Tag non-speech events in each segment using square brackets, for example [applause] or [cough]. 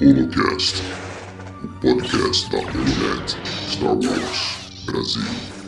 Holocast, o podcast da Holonet Star Wars Brasil.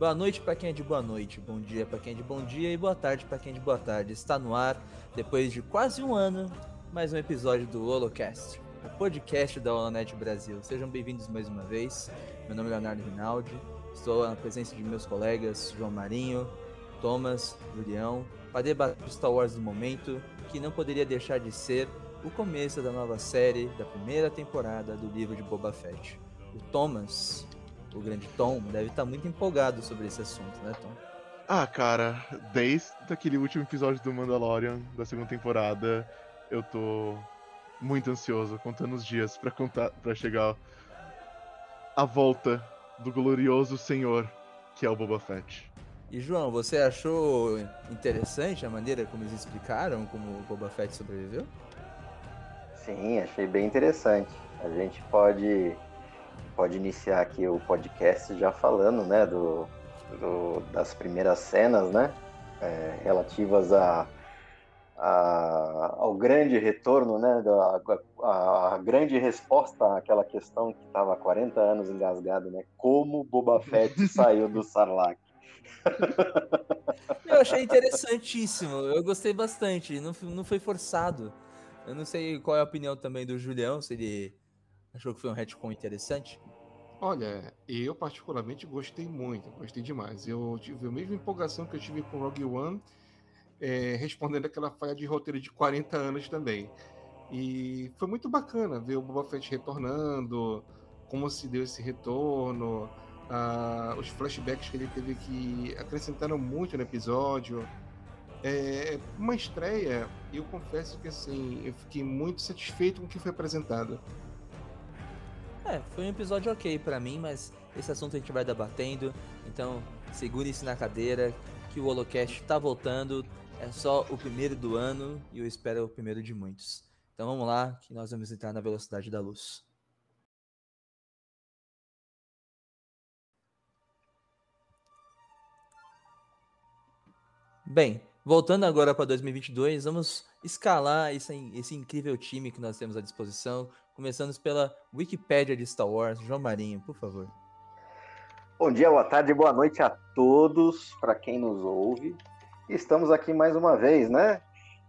Boa noite para quem é de boa noite, bom dia para quem é de bom dia e boa tarde para quem é de boa tarde. Está no ar, depois de quase um ano, mais um episódio do Holocast, o podcast da Holonet Brasil. Sejam bem-vindos mais uma vez. Meu nome é Leonardo Rinaldi, estou na presença de meus colegas João Marinho, Thomas, Julião, para debater o Star Wars do momento, que não poderia deixar de ser o começo da nova série da primeira temporada do livro de Boba Fett. O Thomas o grande Tom, deve estar muito empolgado sobre esse assunto, né, Tom? Ah, cara, desde aquele último episódio do Mandalorian da segunda temporada, eu tô muito ansioso, contando os dias para contar para chegar a volta do glorioso senhor que é o Boba Fett. E João, você achou interessante a maneira como eles explicaram como o Boba Fett sobreviveu? Sim, achei bem interessante. A gente pode pode iniciar aqui o podcast já falando, né, do, do das primeiras cenas, né, é, relativas a, a, ao grande retorno, né, da, a, a, grande resposta àquela questão que estava há 40 anos engasgado, né, como Boba Fett [laughs] saiu do Sarlacc. Eu achei interessantíssimo, eu gostei bastante, não, não foi forçado. Eu não sei qual é a opinião também do Julião, se ele achou que foi um retcon interessante. Olha, eu particularmente gostei muito, gostei demais. Eu tive a mesma empolgação que eu tive com Rogue One, é, respondendo aquela falha de roteiro de 40 anos também. E foi muito bacana ver o Boba Fett retornando, como se deu esse retorno, uh, os flashbacks que ele teve que acrescentaram muito no episódio. É uma estreia, eu confesso que assim, eu fiquei muito satisfeito com o que foi apresentado. É, foi um episódio ok para mim, mas esse assunto a gente vai debatendo. Então, segure-se na cadeira, que o Holocast tá voltando. É só o primeiro do ano e eu espero o primeiro de muitos. Então vamos lá, que nós vamos entrar na velocidade da luz. Bem, voltando agora para 2022, vamos escalar esse, esse incrível time que nós temos à disposição, começando pela Wikipédia de Star Wars. João Marinho, por favor. Bom dia, boa tarde, boa noite a todos, para quem nos ouve. Estamos aqui mais uma vez, né?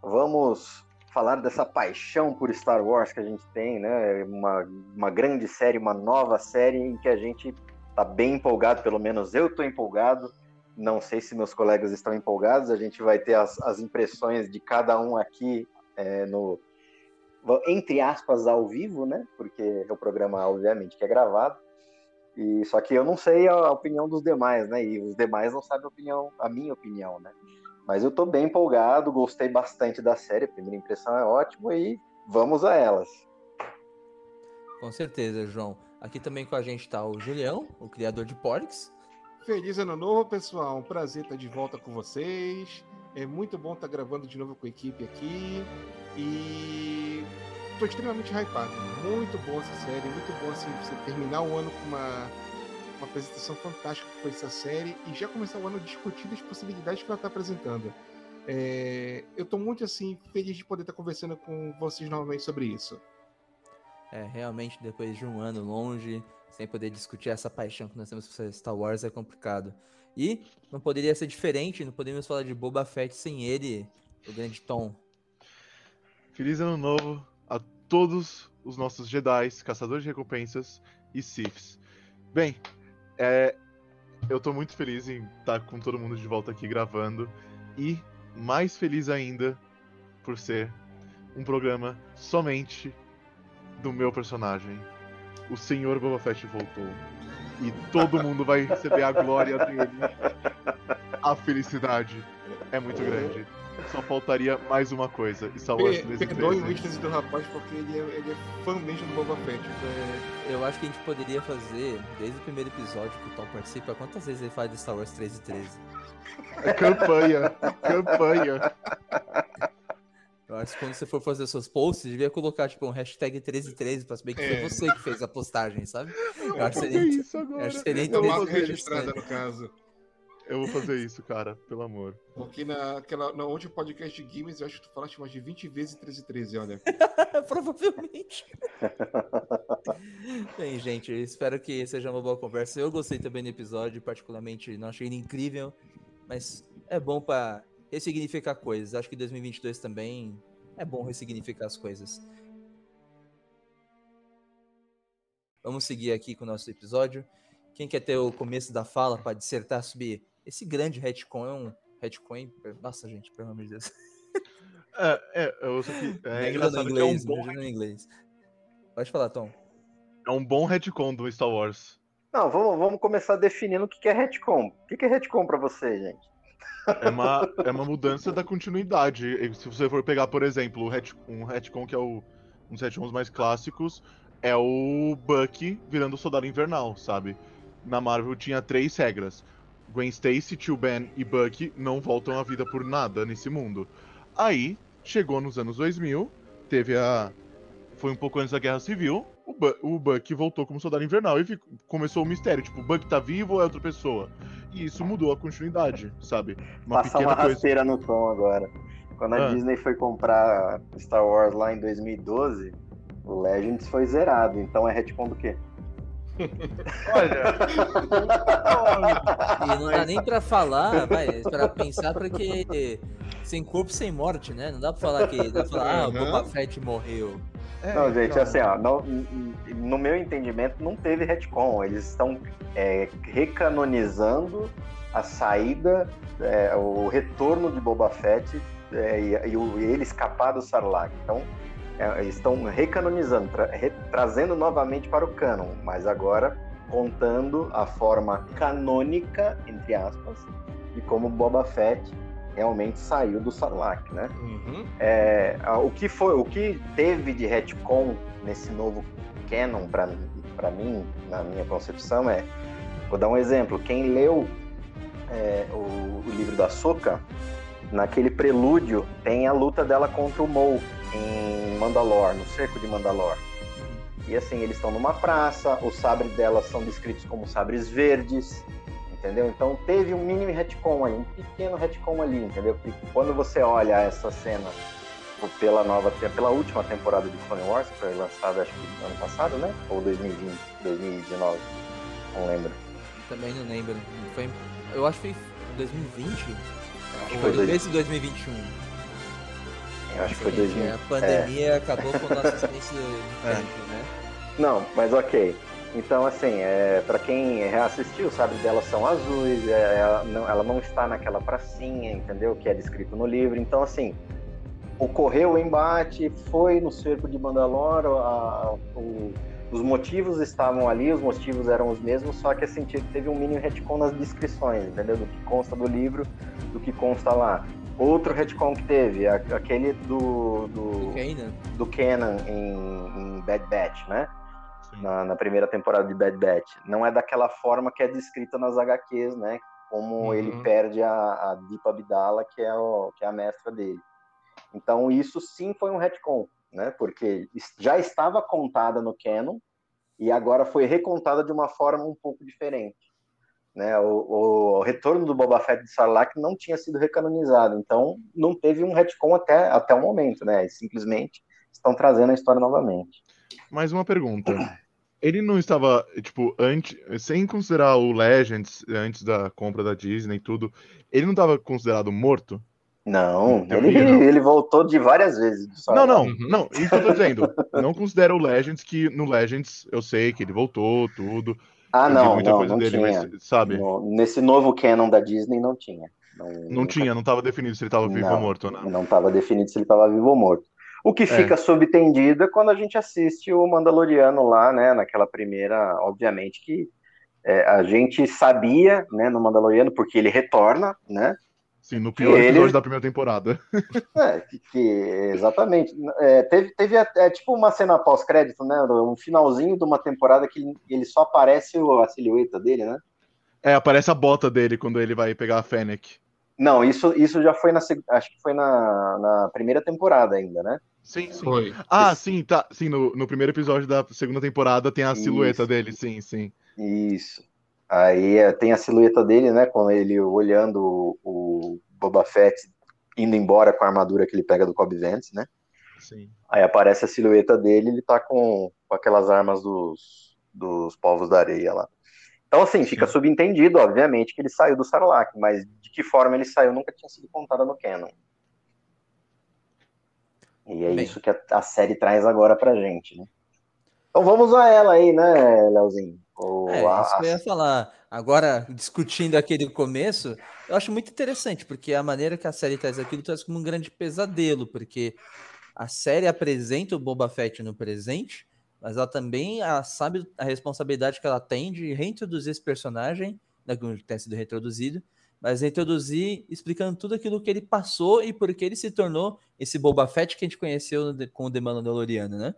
Vamos falar dessa paixão por Star Wars que a gente tem, né? Uma, uma grande série, uma nova série em que a gente tá bem empolgado, pelo menos eu tô empolgado. Não sei se meus colegas estão empolgados, a gente vai ter as, as impressões de cada um aqui é, no, entre aspas, ao vivo, né? Porque o programa, obviamente, que é gravado. E só que eu não sei a opinião dos demais, né? E os demais não sabem a opinião, a minha opinião, né? Mas eu tô bem empolgado, gostei bastante da série, a primeira impressão é ótima e vamos a elas. Com certeza, João. Aqui também com a gente tá o Julião, o criador de Porks. Feliz ano novo, pessoal. Um prazer estar de volta com vocês. É muito bom estar gravando de novo com a equipe aqui. E estou extremamente hypado. Muito bom essa série, muito bom assim, você terminar o ano com uma, uma apresentação fantástica que foi essa série e já começar o ano discutindo as possibilidades que ela está apresentando. É, eu estou muito assim feliz de poder estar conversando com vocês novamente sobre isso. É, realmente, depois de um ano longe, sem poder discutir essa paixão que nós temos por Star Wars, é complicado. E não poderia ser diferente, não podemos falar de Boba Fett sem ele, o grande Tom. Feliz ano novo a todos os nossos Jedi, caçadores de recompensas e Siths. Bem, é, eu tô muito feliz em estar com todo mundo de volta aqui gravando. E mais feliz ainda por ser um programa somente do meu personagem. O Senhor Boba Fett voltou. E todo mundo vai receber a glória dele. A felicidade é muito grande. Só faltaria mais uma coisa. Star Wars Per- 13 Perdoe o êxtase do rapaz porque ele é, ele é fã mesmo do Boba Fett. É, Eu acho que a gente poderia fazer, desde o primeiro episódio que o Tom participa, quantas vezes ele fala de Star Wars 13 e 13? É campanha. campanha. Eu que quando você for fazer seus posts, devia colocar, tipo, um hashtag 1313 pra saber que É. foi você que fez a postagem, sabe? Eu acho que seria, isso eu agora? acho que seria Eu vou registrada no caso. Eu vou fazer isso, cara. Pelo amor. Porque naquela, na último podcast de Games, eu acho que tu falaste mais de 20 vezes 13 13, olha. [laughs] Provavelmente. [laughs] Bem, gente, eu espero que seja uma boa conversa. Eu gostei também do episódio, particularmente não achei ele incrível, mas é bom pra ressignificar coisas. Acho que 2022 também é bom ressignificar as coisas. Vamos seguir aqui com o nosso episódio. Quem quer ter o começo da fala para dissertar sobre esse grande retcon? Retcon? Nossa, gente, pelo amor de Deus. É, é, eu só que. É engraçado que é um, inglês, bom, no inglês. Pode falar, Tom. é um bom retcon do Star Wars. Não, vamos, vamos começar definindo o que é retcon. O que que é retcon pra você, gente? É uma, é uma mudança da continuidade. Se você for pegar, por exemplo, um retcon que é o, um dos retcons mais clássicos, é o Bucky virando o Soldado Invernal, sabe? Na Marvel tinha três regras. Gwen Stacy, Tio Ben e Bucky não voltam à vida por nada nesse mundo. Aí, chegou nos anos 2000, teve a... Foi um pouco antes da Guerra Civil, o, Bu o Bucky voltou como Soldado Invernal e ficou- começou o mistério, tipo, o Bucky tá vivo ou é outra pessoa? E isso mudou a continuidade, sabe? Uma Passar uma pequena coisa. rasteira no tom agora. Quando a Ah. Disney foi comprar Star Wars lá em 2012, o Legends foi zerado. Então é retcon do quê? Olha, [laughs] E não dá nem pra falar, vai, pra pensar porque sem corpo, sem morte, né? Não dá pra falar que. Dá pra falar, ah, o. Boba Fett morreu. é, Não, gente, então, assim, ó, no, no meu entendimento, não teve retcon. Eles estão é, recanonizando a saída, é, o retorno de Boba Fett é, e, e o- e ele escapar do Sarlacc. Então, é, estão recanonizando, tra- re- trazendo novamente para o canon, mas agora contando a forma canônica, entre aspas, de como Boba Fett realmente saiu do Sarlacc, né? Uhum. É, o que foi, o que teve de retcon nesse novo canon para mim, na minha concepção é, vou dar um exemplo. Quem leu é, o, o livro da Soca, naquele prelúdio tem a luta dela contra o Maul em Mandalor, no cerco de Mandalor. E assim, eles estão numa praça, os sabres delas são descritos como sabres verdes, entendeu? Então teve um mini retcon aí, um pequeno retcon ali, entendeu? Porque quando você olha essa cena pela nova, pela última temporada de Clone Wars, que foi lançada acho que ano passado, né? Ou 2020, 2019, não lembro. Também não lembro. Foi, eu acho que foi 2020? Acho que foi dois- esse 2021? Eu acho que foi Gente, 2000. A pandemia acabou com a nossa ciência [laughs] de É. tempo, né? Não, mas ok. Então, assim, é, para quem reassistiu, sabe, delas são azuis, é, ela, não, ela não está naquela pracinha, entendeu? Que é descrito no livro. Então, assim, ocorreu o embate, foi no cerco de Mandalor, a- o- os motivos estavam ali, os motivos eram os mesmos, só que assim, te- teve um mini retcon nas descrições, entendeu? Do que consta do livro, do que consta lá. Outro retcon que teve, aquele do, do, do Kenan em, em Bad Batch, né? na, na primeira temporada de Bad Batch. Não é daquela forma que é descrita nas HQs, né? Como Uhum. ele perde a, a Deepa Abdala, que é, o, que é a mestra dele. Então isso sim foi um retcon, né? Porque já estava contada no canon e agora foi recontada de uma forma um pouco diferente. Né, o, o- retorno do Boba Fett de Sarlacc não tinha sido recanonizado, então não teve um retcon até, até o momento, né? Eles simplesmente estão trazendo a história novamente. Mais uma pergunta. Ele não estava, tipo, antes, sem considerar o Legends, antes da compra da Disney e tudo, ele não estava considerado morto? Não, ele, não. ele voltou de várias vezes. Não, não, Uhum. não, isso que eu tô dizendo. Não considera o Legends, que no Legends eu sei que ele voltou, tudo. Ah, eu não, muita não, coisa não dele, tinha. mas, sabe? No- nesse novo canon da Disney não tinha. Não tinha, não estava definido se ele estava vivo Não, ou morto, né? Não estava definido se ele estava vivo ou morto. O que fica subentendido é quando a gente assiste o Mandaloriano lá, né? Naquela primeira, obviamente que é, a gente sabia, né, no Mandaloriano, porque ele retorna, né? Sim, no pior Ele- episódio da primeira temporada. [laughs] É, que, que- exatamente. É, teve teve até, tipo uma cena pós-crédito, né? Um finalzinho de uma temporada que ele, só aparece a silhueta dele, né? É, aparece a bota dele quando ele vai pegar a Fennec. Não, isso, isso já foi na acho que foi na, na primeira temporada ainda, né? Sim, sim. Foi. Ah, sim, tá. Sim, no, no primeiro episódio da segunda temporada tem a Isso. silhueta dele, sim, sim. Isso. Aí é, tem a silhueta dele, né? Com ele olhando o, Boba Fett indo embora com a armadura que ele pega do Cobb Vanth, né? Sim. Aí aparece a silhueta dele, ele tá com, com aquelas armas dos, dos povos da areia lá. Então, assim, fica Sim. subentendido, obviamente, que ele saiu do Sarlacc, mas de que forma ele saiu nunca tinha sido contada no canon. E é Bem. isso que a, a série traz agora pra gente, né? Então vamos a ela aí, né, Leozinho? É, a- isso que eu ia falar. Agora, discutindo aquele começo, eu acho muito interessante, porque a maneira que a série traz aquilo traz como um grande pesadelo, porque a série apresenta o Boba Fett no presente, mas ela também a, sabe a responsabilidade que ela tem de reintroduzir esse personagem, né, que tem sido reintroduzido, mas reintroduzir explicando tudo aquilo que ele passou e por que ele se tornou esse Boba Fett que a gente conheceu com o The Mandaloriano, né?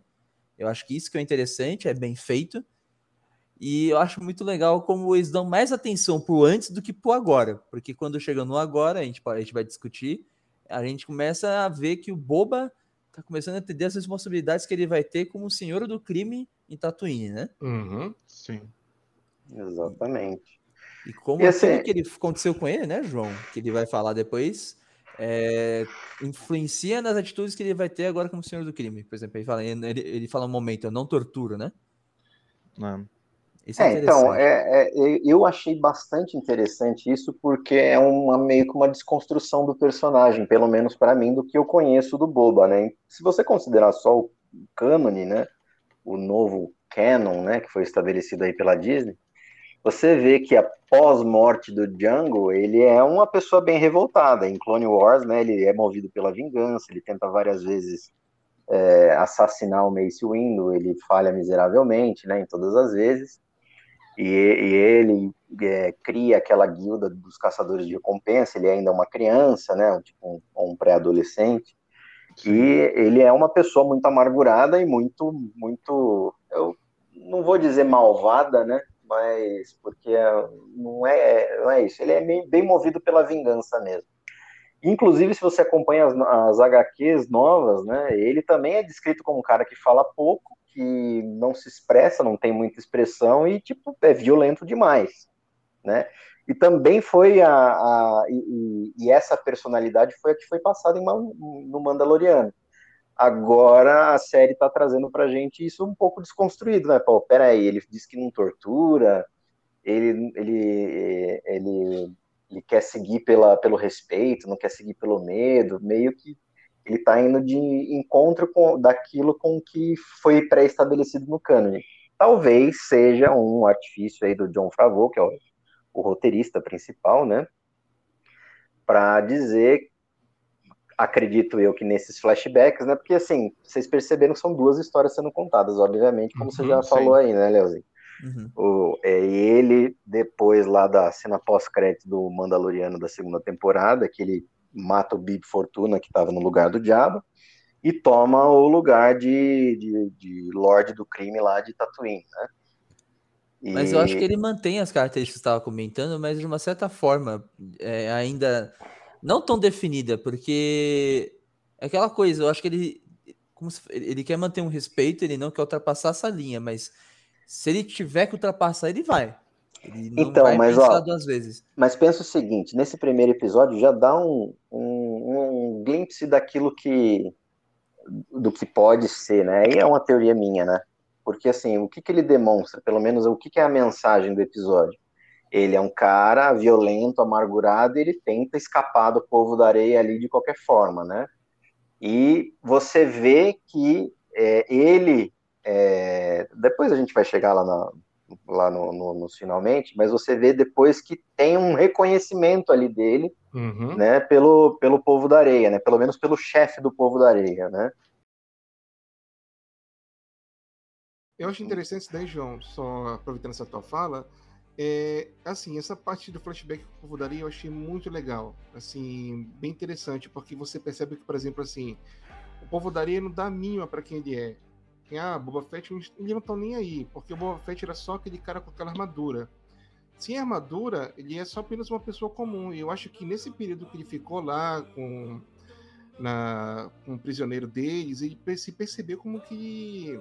Eu acho que isso que é interessante, é bem feito. E eu acho muito legal como eles dão mais atenção pro antes do que pro agora. Porque quando chega no agora, a gente, pode- a gente vai discutir, a gente começa a ver que o Boba tá começando a entender as responsabilidades que ele vai ter como senhor do crime em Tatooine, né? Uhum. Sim. Exatamente. E como E assim- aquilo que ele aconteceu com ele, né, João? Que ele vai falar depois, é, influencia nas atitudes que ele vai ter agora como senhor do crime. Por exemplo, ele fala, ele, ele fala um momento, eu não torturo, né? né? Isso é, É, então, é, é, eu achei bastante interessante isso, porque é uma, meio que uma desconstrução do personagem, pelo menos para mim, do que eu conheço do Boba, né? Se você considerar só o cânone, né? O novo canon, né? Que foi estabelecido aí pela Disney, você vê que após morte do Django, ele é uma pessoa bem revoltada. Em Clone Wars, né? Ele é movido pela vingança, ele tenta várias vezes é, assassinar o Mace Windu, ele falha miseravelmente, né? Em todas as vezes. E, e ele é, cria aquela guilda dos caçadores de recompensa, ele ainda é uma criança, né, um, tipo, um, um pré-adolescente, e ele é uma pessoa muito amargurada e muito, muito, eu não vou dizer malvada, né, mas porque não é, não é isso, ele é bem, bem movido pela vingança mesmo. Inclusive, se você acompanha as, as HQs novas, né, ele também é descrito como um cara que fala pouco, que não se expressa, não tem muita expressão e, tipo, é violento demais, né? E também foi a... a e, e, essa personalidade foi a que foi passada em, no Mandaloriano. Agora a série está trazendo pra gente isso um pouco desconstruído, né? Pô, peraí, ele diz que não tortura, ele, ele, ele, ele quer seguir pela, pelo respeito, não quer seguir pelo medo, meio que ele está indo de encontro com daquilo com que foi pré-estabelecido no cânone. Talvez seja um artifício aí do John Favreau, que é o, o roteirista principal, né? Para dizer, acredito eu que nesses flashbacks, né? Porque assim, vocês perceberam que são duas histórias sendo contadas, obviamente, como uhum, você já sim. falou aí, né, Leozinho? Uhum. O, é ele, depois lá da cena pós-crédito do Mandaloriano da segunda temporada, que ele mata o Bib Fortuna, que estava no lugar do Diabo, e toma o lugar de, de, de Lorde do Crime lá de Tatooine, né? E... Mas eu acho que ele mantém as características que você estava comentando, mas de uma certa forma, é, ainda não tão definida, porque é aquela coisa, eu acho que ele, como se, ele quer manter um respeito, ele não quer ultrapassar essa linha, mas se ele tiver que ultrapassar, ele vai. Ele não então, vai mas ó, duas vezes. Mas pensa o seguinte, nesse primeiro episódio já dá um, um, um glimpse daquilo que do que pode ser, né? Aí é uma teoria minha, né? Porque assim, o que, que ele demonstra, pelo menos o que, que é a mensagem do episódio? Ele é um cara violento, amargurado, e ele tenta escapar do povo da areia ali de qualquer forma, né? E você vê que é, ele, é, depois a gente vai chegar lá na, lá no, no, no, finalmente, mas você vê depois que tem um reconhecimento ali dele Uhum. né, pelo, pelo povo da areia, né, pelo menos pelo chefe do povo da areia, né. Eu acho interessante isso daí, João, só aproveitando essa tua fala, é, assim, essa parte do flashback que o povo daria eu achei muito legal, assim, bem interessante, porque você percebe que, por exemplo, assim, o povo daria não dá mínima para quem ele é. Quem, ah, Boba Fett, eles não estão nem aí, porque o Boba Fett era só aquele cara com aquela armadura. Sem armadura, ele é só apenas uma pessoa comum, e eu acho que nesse período que ele ficou lá com, na, com o prisioneiro deles, ele se percebeu como que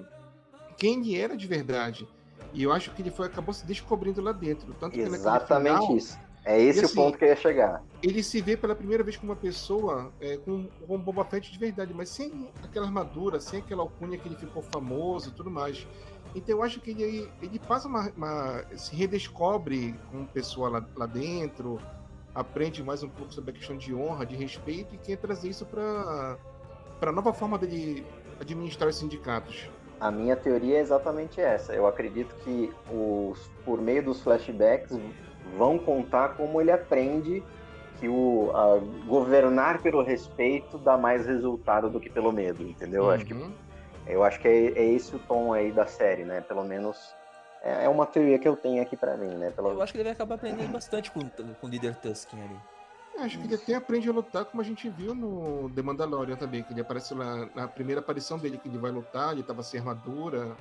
quem ele era de verdade. E eu acho que ele foi, acabou se descobrindo lá dentro. Tanto que Exatamente final, isso. É esse E o assim, ponto que eu ia chegar. ele se vê pela primeira vez como uma pessoa é, com, com Boba Fett de verdade, mas sem aquela armadura, sem aquela alcunha que ele ficou famoso e tudo mais. Então eu acho que ele, ele passa uma, uma- se redescobre como pessoa lá, lá dentro, aprende mais um pouco sobre a questão de honra, de respeito e quer trazer isso para para nova forma dele administrar os sindicatos. A minha teoria é exatamente essa. Eu acredito que os, por meio dos flashbacks vão contar como ele aprende que o a governar pelo respeito dá mais resultado do que pelo medo, entendeu? Eu acho que Uhum. eu acho que é, é esse o tom aí da série, né? Pelo menos é, é uma teoria que eu tenho aqui pra mim, né? Pelo... Eu acho que ele vai acabar aprendendo bastante com, com o líder Tusken ali. Acho que ele até aprende a lutar, como a gente viu no The Mandalorian também, que ele aparece lá na primeira aparição dele, que ele vai lutar, ele tava sem armadura.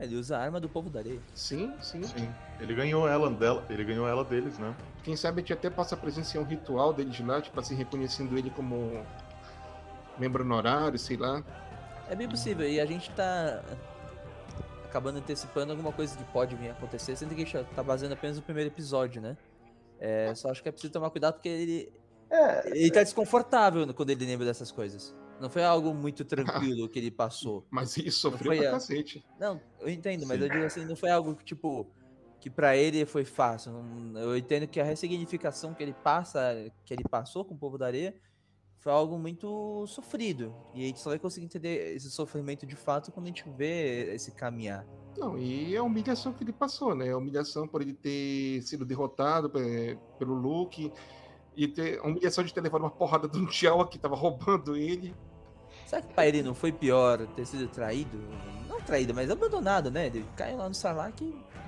Ele usa a arma do povo da areia. Sim, sim. Sim. Ele ganhou ela dela, ele ganhou ela deles, né? Quem sabe a gente até possa presenciar um ritual deles lá, tipo assim, reconhecendo ele como membro honorário, sei lá. É bem possível, e a gente tá acabando antecipando alguma coisa que pode vir a acontecer, sendo que a gente tá baseando apenas no primeiro episódio, né? É, só acho que é preciso tomar cuidado porque ele, É, ele tá desconfortável quando ele lembra dessas coisas. Não foi algo muito tranquilo que ele [laughs] passou. Mas ele sofreu foi pra a- cacete. Não, eu entendo, mas Sim. eu digo assim, não foi algo que, tipo, que pra ele foi fácil. Não- Eu entendo que a ressignificação que ele passa, que ele passou com o povo da areia, foi algo muito sofrido. E a gente só vai conseguir entender esse sofrimento de fato quando a gente vê esse caminhar. Não, e é a humilhação que ele passou, né? A humilhação por ele ter sido derrotado pe- pelo Luke, e ter a humilhação de ter levado uma porrada do T'Challa que tava roubando ele. Será que pra ele não foi pior ter sido traído? Não traído, mas abandonado, né? Ele caiu lá no Sarlacc,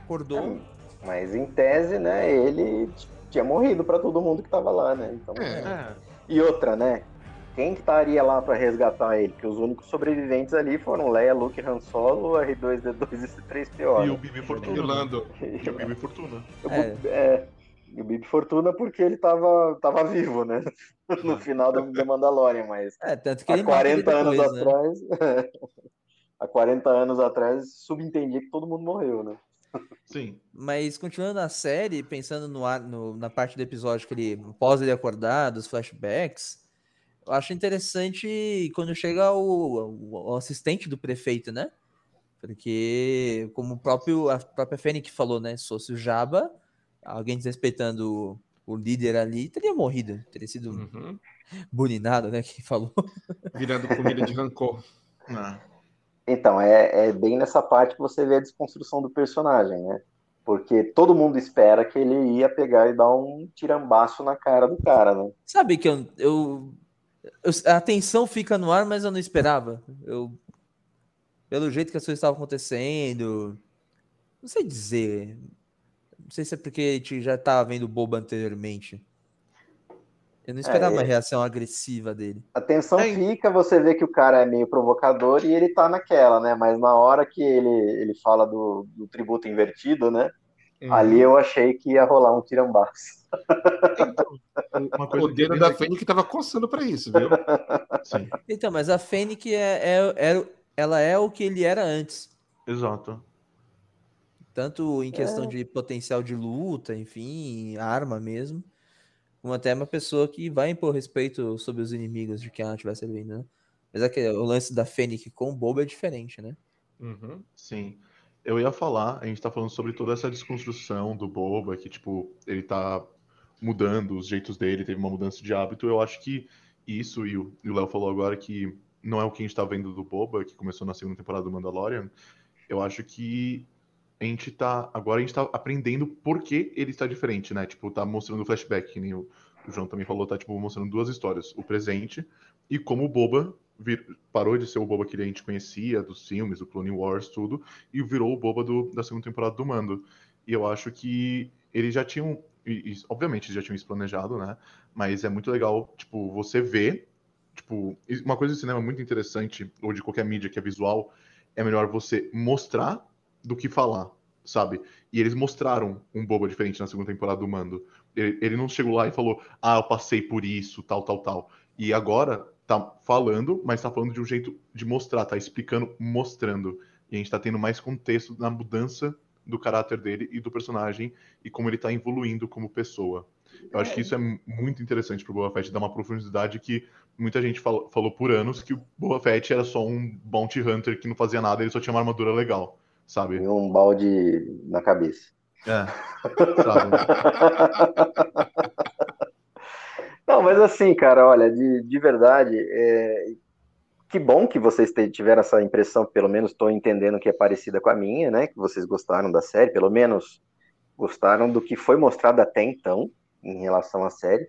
acordou. mas em tese, né, ele tinha morrido pra todo mundo que tava lá, né? Então, É, E outra, né? Quem que estaria lá pra resgatar ele? Que os únicos sobreviventes ali foram Leia, Luke, Han Solo, R2D2 e C3PO. E o né? Bibi e o Fortuna. Lando. E o Bibi Fortuna. É. é, e o Bibi Fortuna porque ele tava, tava vivo, né? [laughs] No final do The Mandalorian, mas É, tanto que há ele mata ele 40 anos depois, né? atrás. [laughs] há 40 anos atrás subentendia que todo mundo morreu, né? Sim. Mas continuando na série, pensando no, ar- no- na parte do episódio que ele após ele acordar, dos flashbacks, eu acho interessante quando chega o, o- o assistente do prefeito, né? Porque, como o próprio, a própria Fennec falou, né? Se fosse o Jabba, alguém desrespeitando o, líder ali, teria morrido, teria sido Uhum. bulinado, né? Quem falou. Virando comida de rancor. [laughs] Ah, Então, é, é bem nessa parte que você vê a desconstrução do personagem, né? Porque todo mundo espera que ele ia pegar e dar um tirambaço na cara do cara, né? Sabe que eu, eu, eu- A tensão fica no ar, mas eu não esperava. Eu. Pelo jeito que as coisas estavam acontecendo. Não sei dizer. Não sei se é porque a gente já estava vendo o Boba anteriormente. Eu não esperava É, uma é- reação agressiva dele. A tensão É. fica, você vê que o cara é meio provocador e ele tá naquela, né? Mas na hora que ele, ele fala do, do tributo invertido, né? Uhum. Ali eu achei que ia rolar um tirambaço. Uma O é dedo da Fênix tava coçando pra isso, viu? Sim, Então, mas a Fennec é, é, é- ela é o que ele era antes. exato. Tanto em questão É. de potencial de luta, enfim, arma mesmo. Como até uma pessoa que vai impor respeito sobre os inimigos de quem ela estiver servindo, né? Mas é que o lance da Fennec com o Boba é diferente, né? Uhum. Sim. Eu ia falar, a gente tá falando sobre toda essa desconstrução do Boba, que, tipo, ele tá mudando os jeitos dele, teve uma mudança de hábito. Eu acho que isso, e o Léo falou agora que não é o que a gente tá vendo do Boba, que começou na segunda temporada do Mandalorian. Eu acho que a gente tá. Agora a gente tá aprendendo por que ele está diferente, né? Tipo, tá mostrando flashback, que nem o, o João também falou, tá tipo mostrando duas histórias, o presente e como o Boba vir, parou de ser o Boba que a gente conhecia dos filmes, do Clone Wars, tudo, e virou o Boba do, da segunda temporada do Mando. E eu acho que eles já tinham, e, e, obviamente eles já tinham isso planejado, né? Mas é muito legal, tipo, você ver, tipo, uma coisa do cinema muito interessante, ou de qualquer mídia que é visual, é melhor você mostrar do que falar, sabe? E eles mostraram um Boba diferente na segunda temporada do Mando. Ele, ele não chegou lá e falou, ah, eu passei por isso, tal, tal, tal. E agora tá falando, mas tá falando de um jeito de mostrar, tá explicando, mostrando. E a gente tá tendo mais contexto na mudança do caráter dele e do personagem e como ele tá evoluindo como pessoa. Eu acho que isso é muito interessante pro Boba Fett, dar uma profundidade que muita gente falou, falou por anos que o Boba Fett era só um bounty hunter que não fazia nada, ele só tinha uma armadura legal, sabe? E um balde na cabeça. É. Sabe? [laughs] Não, mas assim, cara, olha, de, de verdade, é... que bom que vocês tiveram essa impressão, pelo menos estou entendendo que é parecida com a minha, né? Que vocês gostaram da série, pelo menos gostaram do que foi mostrado até então em relação à série.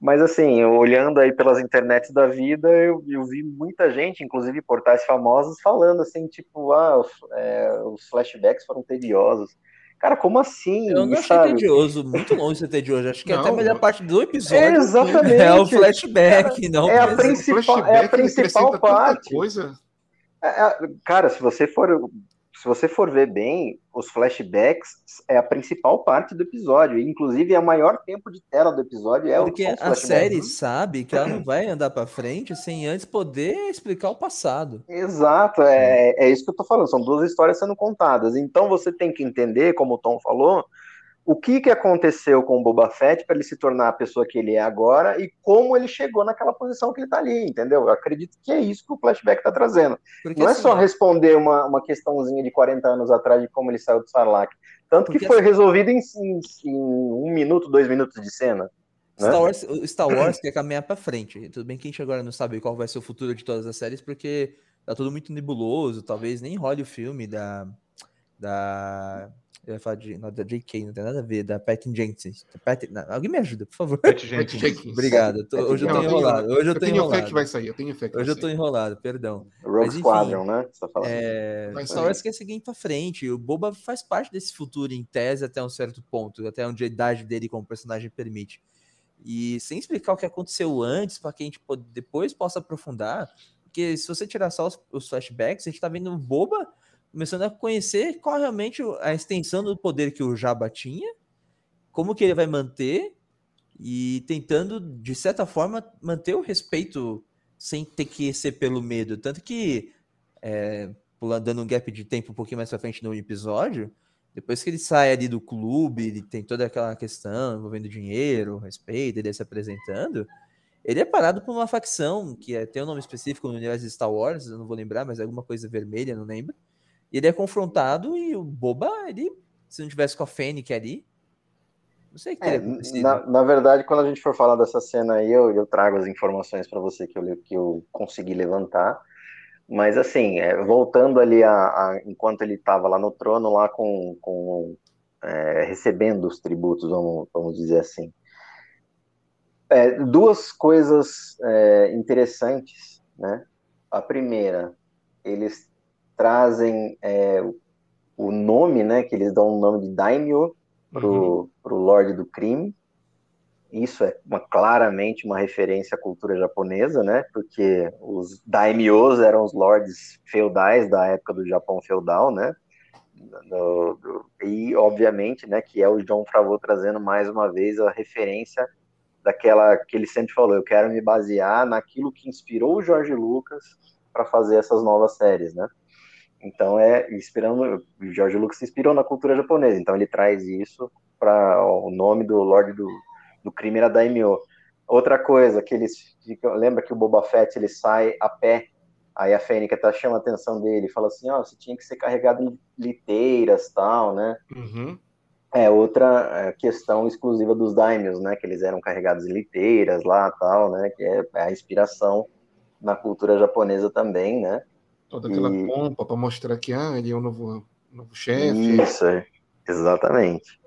Mas assim, olhando aí pelas internets da vida, eu, eu vi muita gente, inclusive portais famosos, falando assim, tipo, ah, os, é, os flashbacks foram tediosos. Cara, como assim? Eu não achei sabe? tedioso, muito longe de ser tedioso. Acho que Não, até a melhor parte do episódio É, exatamente. é o flashback, não é a principal- Flashback, é a principal parte. Coisa. É, é, Cara, se você for se você for ver bem, os flashbacks é a principal parte do episódio. e, Inclusive, é o maior tempo de tela do episódio é o Porque a série sabe que ela não vai andar pra frente sem antes poder explicar o passado. Exato, é, é isso que eu tô falando. São duas histórias sendo contadas. Então você tem que entender, como o Tom falou, o que, que aconteceu com o Boba Fett para ele se tornar a pessoa que ele é agora e como ele chegou naquela posição que ele tá ali, entendeu? Eu acredito que é isso que o flashback tá trazendo. Porque, Não é assim, só responder uma, uma questãozinha de 40 anos atrás de como ele saiu do Sarlacc. Tanto que foi assim- resolvido em, em- em um minuto, dois minutos de cena. né? Star Wars, o Star Wars quer caminhar pra frente. Tudo bem que a gente agora não sabe qual vai ser o futuro de todas as séries, porque tá tudo muito nebuloso. Talvez nem role o filme da. Da. Eu ia falar de, não, da JK, não tem nada a ver, da Patty Jenkins. Da Patty- não, alguém me ajuda, por favor. Pat [laughs] Pat Jenkins. Jenkins. Obrigado. tô- hoje eu tô enrolado. Hoje eu Eu tô tenho fé enrolado. que vai sair, eu tenho fé que Hoje eu tô enrolado, perdão. Rogue Mas, enfim, Squadron, né? Você tá falando. É, Star. Wars quer seguir pra frente. O Boba faz parte desse futuro em tese até um certo ponto, até onde a idade dele como personagem permite. E sem explicar o que aconteceu antes, para que a gente po- depois possa aprofundar, porque se você tirar só os, os flashbacks, a gente tá vendo o Boba começando a conhecer qual realmente a extensão do poder que o Jabba tinha, como que ele vai manter e tentando de certa forma manter o respeito sem ter que ser pelo medo, tanto que é, dando um gap de tempo um pouquinho mais pra frente no episódio, depois que ele sai ali do clube, ele tem toda aquela questão envolvendo dinheiro, respeito, ele se apresentando, ele é parado por uma facção que é, tem um nome específico no universo de Star Wars, eu não vou lembrar, mas é alguma coisa vermelha, não lembro. E ele é confrontado e o Boba, ele, se não tivesse com a Fennec ali, não sei o que É, na, na verdade, quando a gente for falar dessa cena aí, eu, eu trago as informações para você que eu, que eu consegui levantar. Mas assim, é, voltando ali a, a- enquanto ele estava lá no trono, lá com, com é, recebendo os tributos, vamos, vamos dizer assim. É, duas coisas é, interessantes, né? A primeira, eles trazem é, o nome, né? Que eles dão o nome de Daimyo pro, pro Lorde do Crime. Isso é uma, claramente uma referência à cultura japonesa, né? Porque os daimyos eram os lords feudais da época do Japão feudal, né? Do- e, obviamente, né, que é o John Favreau trazendo mais uma vez a referência daquela que ele sempre falou, eu quero me basear naquilo que inspirou o George Lucas para fazer essas novas séries, né? Então é inspirando, George Lucas se inspirou na cultura japonesa, então ele traz isso para o nome do Lorde do, do crime era Daimyo. Outra coisa que eles ficam, lembra que o Boba Fett ele sai a pé, aí a Fênix até chama a atenção dele, fala assim, ó, você tinha que ser carregado em liteiras, tal, né? Uhum. É outra é, questão exclusiva dos daimios, né? Que eles eram carregados em liteiras lá, tal, né? Que é a inspiração na cultura japonesa também, né? Toda aquela E- pompa para mostrar que ah, ele é o novo, novo chefe. Isso, é. exatamente.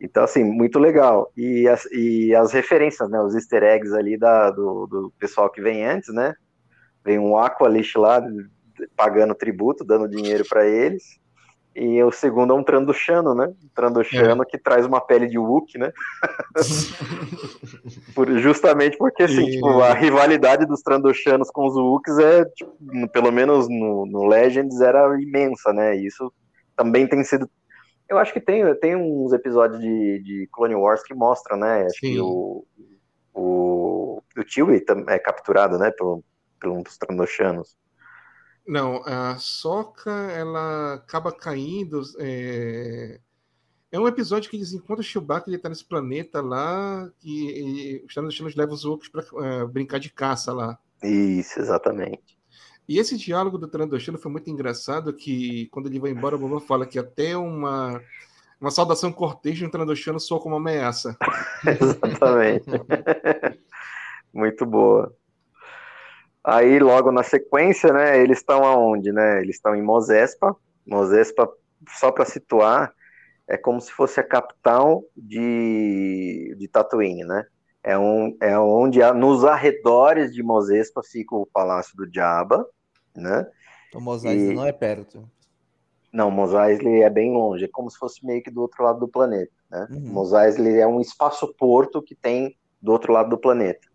Então, assim, muito legal. E as, e as referências, né? Os easter eggs ali da, do, do pessoal que vem antes, né? Vem um Aqualish lá pagando tributo, dando dinheiro para eles. E o segundo é um Trandoshano, né? Um é. que traz uma pele de Wookie, né? [laughs] Por, justamente porque, assim, e... tipo, a rivalidade dos Trandoshanos com os Wookies é, tipo, pelo menos no, no, Legends, era imensa, né? E isso também tem sido... Eu acho que tem, tem uns episódios de, de Clone Wars que mostram, né? Acho Sim. que o, o, o Chewie é capturado, né? Pelo, pelos Trandoshanos. Não, a Soca ela acaba caindo. É, é um episódio que eles encontram o Chewbacca, ele tá nesse planeta lá, e, e os Thanos levam os outros para é, brincar de caça lá. Isso, exatamente. E esse diálogo do Trandoshano foi muito engraçado, que quando ele vai embora, o Boba fala que até uma, uma saudação cortês no Trandoshano soa como uma ameaça. [laughs] exatamente. [laughs] muito boa. Aí, logo na sequência, né, eles estão aonde, né? Eles estão em Mozespa. Mozespa, só para situar, é como se fosse a capital de, de Tatooine, né? É, um, é onde, nos arredores de Mozespa, fica o Palácio do Jabba, né? Então, Mos e... não é perto. Não, Mos Eisley é bem longe, é como se fosse meio que do outro lado do planeta, né? Uhum. Mos Eisley é um espaço-porto que tem do outro lado do planeta.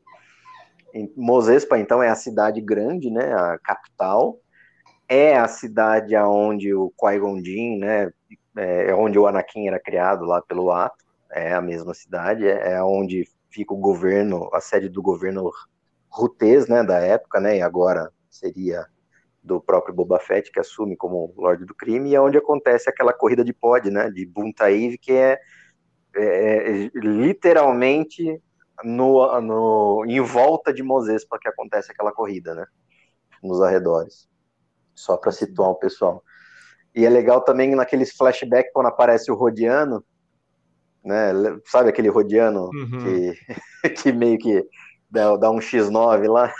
Mozespa, então, é a cidade grande, né, a capital, é a cidade aonde o Qui-Gon Jinn, né, é, é onde o Anakin era criado lá pelo ato, é a mesma cidade, é, é onde fica o governo, a sede do governo Rutês, né, da época, né, e agora seria do próprio Boba Fett, que assume como Lorde do Crime, e é onde acontece aquela corrida de pod, né, de Buntaíve, que é, é, é literalmente no, no, em volta de Mozespa que acontece aquela corrida, né? Nos arredores. Só para situar o pessoal. E é legal também naqueles flashbacks quando aparece o Rodiano, né? Sabe aquele Rodiano uhum. que, [laughs] que meio que dá, dá um X9 lá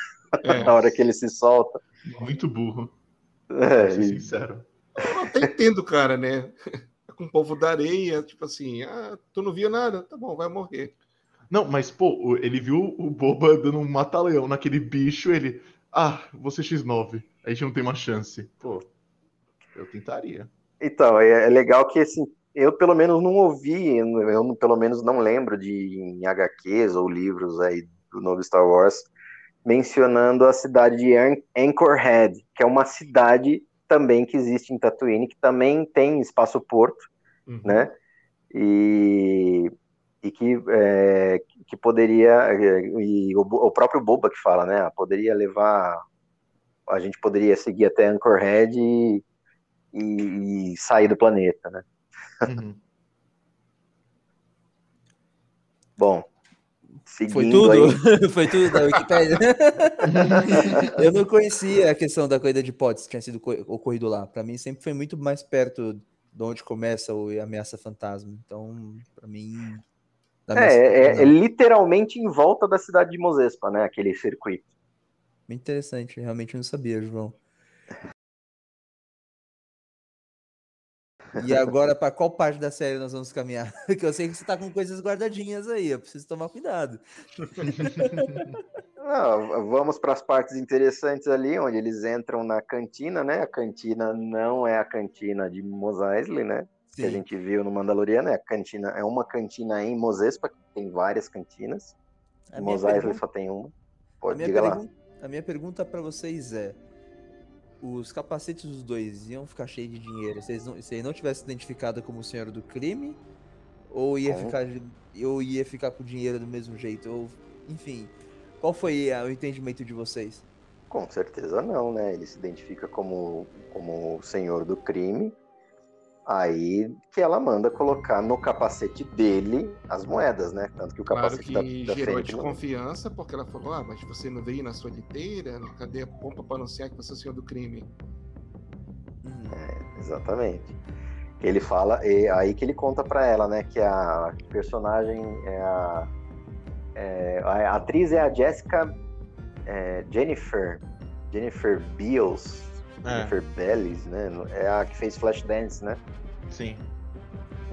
é. [laughs] na hora que ele se solta. Muito burro. É, ser sincero. Eu até entendo, cara, né? [laughs] Com o povo da areia, tipo assim, ah, tu não viu nada? Tá bom, vai morrer. Não, mas, pô, ele viu o Boba dando um mata-leão naquele bicho, ele. Ah, você X9. A gente não tem uma chance. Pô, eu tentaria. Então, é, é legal que, assim, eu pelo menos não ouvi, eu pelo menos não lembro de em HQs ou livros aí do novo Star Wars mencionando a cidade de Anchorhead, que é uma cidade também que existe em Tatooine, que também tem espaço porto, uhum. né? E e que, é, que poderia, é, e o, o, próprio Boba que fala, né, poderia levar, a gente poderia seguir até Anchorhead e, e, e sair do planeta, né. Uhum. [laughs] Bom, Foi tudo? [laughs] Foi tudo da Wikipedia? [laughs] eu não conhecia a questão da corrida de pods que tinha sido ocorrido lá. Para mim sempre foi muito mais perto de onde começa a ameaça fantasma. Então, para mim, é, é, é, literalmente em volta da cidade de Mozespa, né? Aquele circuito. Muito interessante, realmente não sabia, João. E agora, para qual parte da série nós vamos caminhar? [laughs] Porque eu sei que você tá com coisas guardadinhas aí, eu preciso tomar cuidado. [laughs] Não, vamos para as partes interessantes ali, onde eles entram na cantina, né? A cantina não é a cantina de Mos Eisley, né? Sim. que a gente viu no Mandaloriano, é a cantina, é uma cantina em Mozespa, que tem várias cantinas. A em Mos pergunta... só tem uma. Pode, a diga lá. A minha pergunta para vocês é: os capacetes dos dois iam ficar cheios de dinheiro se, não, se ele não tivesse identificado como o senhor do crime? Ou ia, ficar, ou ia ficar com o dinheiro do mesmo jeito? Ou, enfim, qual foi o entendimento de vocês? Com certeza não, né? Ele se identifica como, como o senhor do crime Aí que ela manda colocar no capacete dele as moedas, né? Tanto que o capacete claro que da, da gerou desconfiança, porque ela falou: Ah, mas você não veio na sua liteira? Cadê a pompa para anunciar que você é o senhor do crime? É, exatamente. Ele fala, e aí que ele conta para ela, né? Que a personagem é a. É, a atriz é a Jessica é, Jennifer. Jennifer Beals, é. Jennifer Bellis, né? É a que fez Flashdance, né? Sim.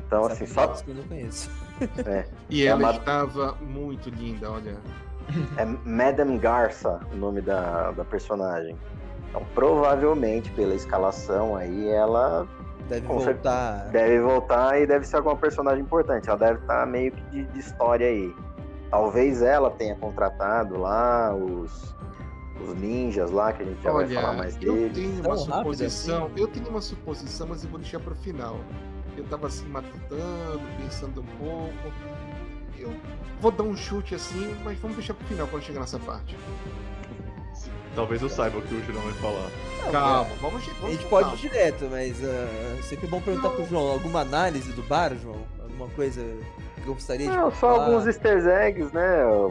Então, assim, só. Que eu não conheço. [laughs] É, E É ela uma- estava muito linda, olha. é Madame Garça o nome da, da personagem. Então, provavelmente, pela escalação aí, ela Deve voltar. deve voltar e deve ser alguma personagem importante. Ela deve estar meio que de, de história aí. Talvez ela tenha contratado lá os, os ninjas lá, que a gente já vai falar Olha, mais eu deles. tenho uma suposição. assim? Eu tenho uma suposição, mas eu vou deixar para o final. Eu tava assim matutando, pensando um pouco. Eu vou dar um chute assim, mas vamos deixar para o final quando chegar nessa parte. Talvez eu saiba o que o Julião vai falar. Não, Calma, vamos, A vamos gente pode calma. ir direto, mas ah, sempre bom perguntar pro João alguma análise do bar, João? Alguma coisa eu gostaria de Não, só alguns easter eggs, né?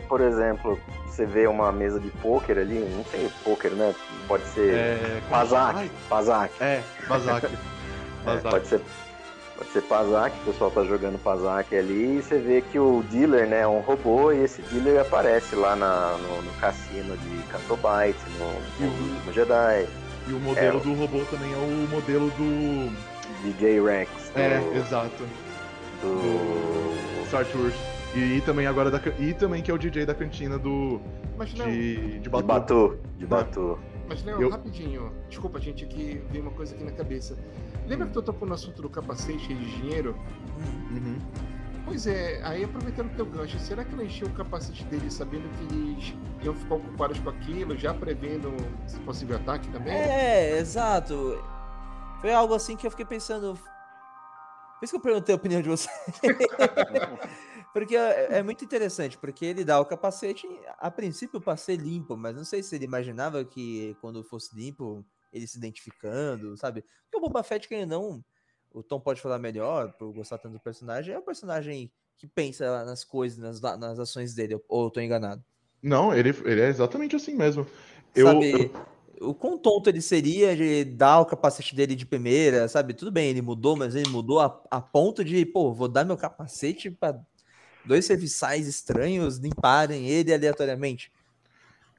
Por exemplo, você vê uma mesa de pôquer ali, não sei pôquer, né? Pode ser É. Pazak, Ai, Pazak. É, Bazak. [laughs] É, pode ser pode ser Pazak, o pessoal tá jogando Pazak ali e você vê que o dealer, né, é um robô e esse dealer aparece lá na- no, no cassino de Cantobite, no, no, no Jedi, E o modelo É. do robô também é o modelo do. DJ Rex, do, É, exato. do- Star Tours. E, também agora da. E também que é o DJ da cantina do. Mas não, De, de de Batu. Batu, de Batu. mas não, Eu- rapidinho. Desculpa, gente, aqui veio uma coisa aqui na cabeça. Lembra que tu tocou no assunto do capacete cheio de dinheiro? Hum, Uhum. Pois é, aí aproveitando o teu gancho, será que ela encheu o capacete dele sabendo que eles iam ficar ocupados com aquilo, já prevendo esse possível ataque também? É, exato. Foi algo assim que eu fiquei pensando. Por isso que eu perguntei a opinião de você. [laughs] porque é, é muito interessante, porque ele dá o capacete, a princípio eu passei limpo, mas não sei se ele imaginava que quando fosse limpo, ele se identificando, sabe? Porque o Boba Fett, quem não, o Tom pode falar melhor, por gostar tanto do personagem, é um personagem que pensa nas coisas, nas, nas ações dele, ou eu tô enganado? Não, ele, ele é exatamente assim mesmo. Eu, sabe, eu- o quão tonto ele seria de dar o capacete dele de primeira, sabe? Tudo bem, ele mudou, mas ele mudou a, a ponto de, pô, vou dar meu capacete para dois serviçais estranhos limparem ele aleatoriamente.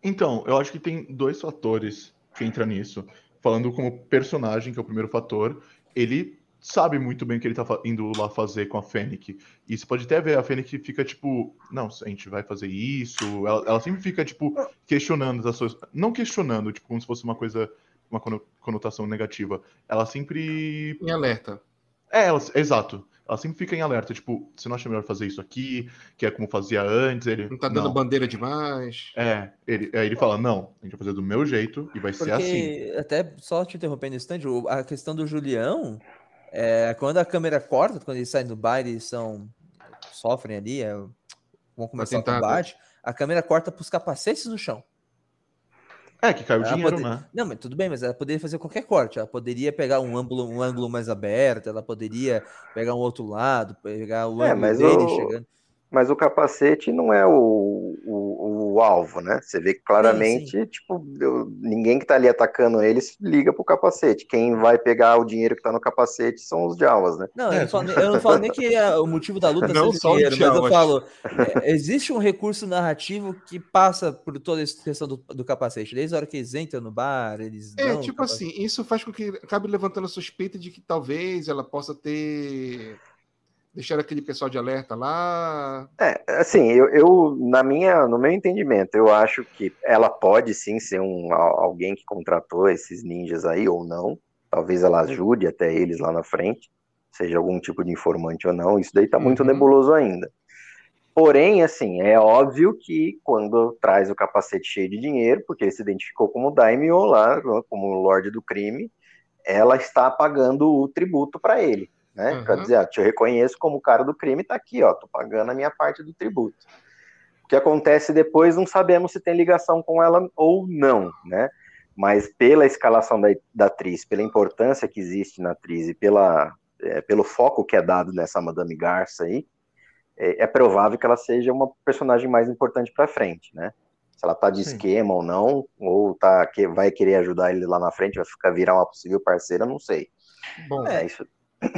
Então, eu acho que tem dois fatores que entram nisso. Falando como personagem, que é o primeiro fator, ele sabe muito bem o que ele tá indo lá fazer com a Fennec. E você pode até ver, a Fennec fica tipo, não, a gente vai fazer isso. Ela, ela sempre fica, tipo, questionando as suas. Não questionando, tipo, como se fosse uma coisa, uma cono- conotação negativa. Ela sempre Em alerta. É, ela, exato. Ela sempre fica em alerta, tipo, você não acha melhor fazer isso aqui, que é como fazia antes? Ele. Não tá dando não. bandeira demais. É, ele, aí ele fala, não, a gente vai fazer do meu jeito e vai ser assim. Porque, até só te interrompendo um instante, a questão do Julião, é, quando a câmera corta, quando eles saem do baile, eles são, sofrem ali, é, vão começar o combate, a câmera corta pros capacetes no chão. É, que caiu Ela dinheiro, pode- né? Não, mas tudo bem, mas ela poderia fazer qualquer corte. Ela poderia pegar um ângulo, um ângulo mais aberto, ela poderia pegar um outro lado, pegar o É, ângulo mas dele o- chegando. Mas o capacete não é o, o, o alvo, né? Você vê que claramente, tipo, eu- ninguém que tá ali atacando eles liga pro capacete. Quem vai pegar o dinheiro que tá no capacete são os Jawas, né? Não, É, eu, não falo, nem- eu não falo nem que é o motivo da luta Não seja só o dinheiro, mas eu falo, é, existe um recurso narrativo que passa por toda essa questão do, do capacete. Desde a hora que eles entram no bar, eles É, tipo assim, isso faz com que acabe levantando a suspeita de que talvez ela possa ter deixado aquele pessoal de alerta lá. É, assim, eu, eu, na minha, no meu entendimento, eu acho que ela pode sim ser um, al- alguém que contratou esses ninjas aí, ou não. Talvez ela ajude até eles lá na frente, seja algum tipo de informante ou não. Isso daí tá muito Uhum. nebuloso ainda. Porém, assim, é óbvio que quando traz o capacete cheio de dinheiro, porque ele se identificou como Daimyo lá, como o Lorde do Crime, ela está pagando o tributo para ele, né? Uhum. Para dizer, ah, te reconheço como o cara do crime, tá aqui, ó, tô pagando a minha parte do tributo. O que acontece depois, não sabemos se tem ligação com ela ou não, né? Mas pela escalação da, da atriz, pela importância que existe na atriz e pela, é, pelo foco que é dado nessa Madame Garça aí, é, é provável que ela seja uma personagem mais importante para frente, né? Se ela tá de Sim. esquema ou não, ou tá que vai querer ajudar ele lá na frente, vai ficar virar uma possível parceira, não sei. Bom. É isso.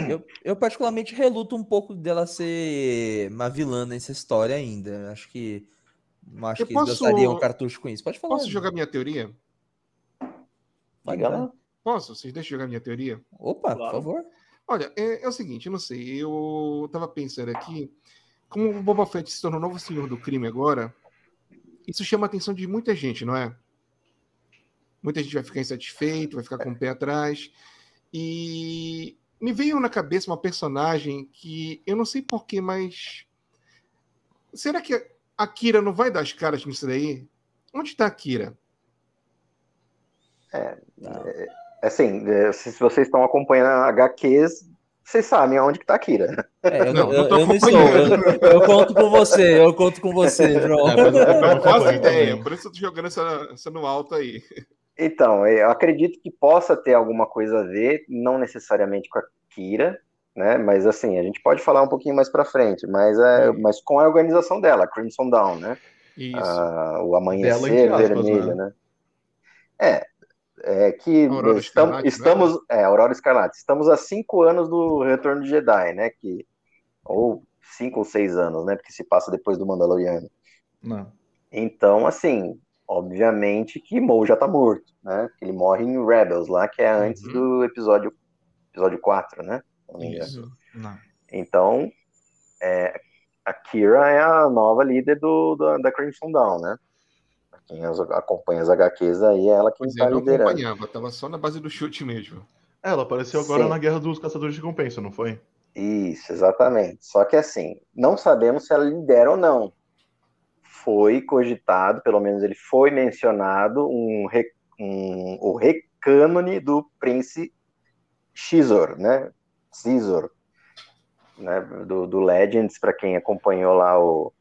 Eu, eu particularmente reluto um pouco dela ser uma vilã nessa história ainda. Acho que não acho Eu que eles posso- um cartucho com isso. Pode falar. posso jogar minha teoria? Jogar. lá. Posso? Vocês deixam jogar minha teoria? Opa, por Claro. favor. Olha, é, é, o seguinte, eu não sei, eu tava pensando aqui, como o Boba Fett se tornou novo senhor do crime agora, isso chama a atenção de muita gente, não é? Muita gente vai ficar insatisfeito, vai ficar com o pé atrás. E me veio na cabeça uma personagem que eu não sei porquê, mas. Será que a Kira não vai dar as caras nisso daí? Onde está a Kira? É, é, assim, é, se vocês estão acompanhando a HQs, vocês sabem aonde que tá a Kira. É, eu, não, eu, eu, eu não estou. Eu, eu, conto com você, eu conto com você, João. É, eu não faço ideia, por isso eu tô jogando essa, essa no alto aí. Então, eu acredito que possa ter alguma coisa a ver, não necessariamente com a Kira, né? Mas assim, a gente pode falar um pouquinho mais para frente, mas é, mas com a organização dela, Crimson Dawn, né? Isso. Ah, o amanhecer aspas, vermelho, né? né? É, é que Aurora estamos, Escarlate, estamos né? é Aurora Escarlate, estamos há cinco anos do Retorno de Jedi, né? Que ou cinco ou seis anos, né? Porque se passa depois do Mandaloriano. Não. Então, assim, obviamente que Mo já tá morto, né? Ele morre em Rebels lá, que é antes uhum. do episódio episódio 4, né? Isso. Não. Então, é, a Kira é a nova líder do, do da Crimson Dawn, né? Quem acompanha as HQs aí, é ela quem pois tá eu liderando. Eu acompanhava, tava só na base do chute mesmo. É, ela apareceu agora Sim. na Guerra dos Caçadores de Recompensa, não foi? Isso, exatamente. Só que assim, não sabemos se ela lidera ou não foi cogitado, pelo menos ele foi mencionado, um, um, o recânone do príncipe Xizor, né? Caesar, né? Do, do Legends, para quem acompanhou lá o,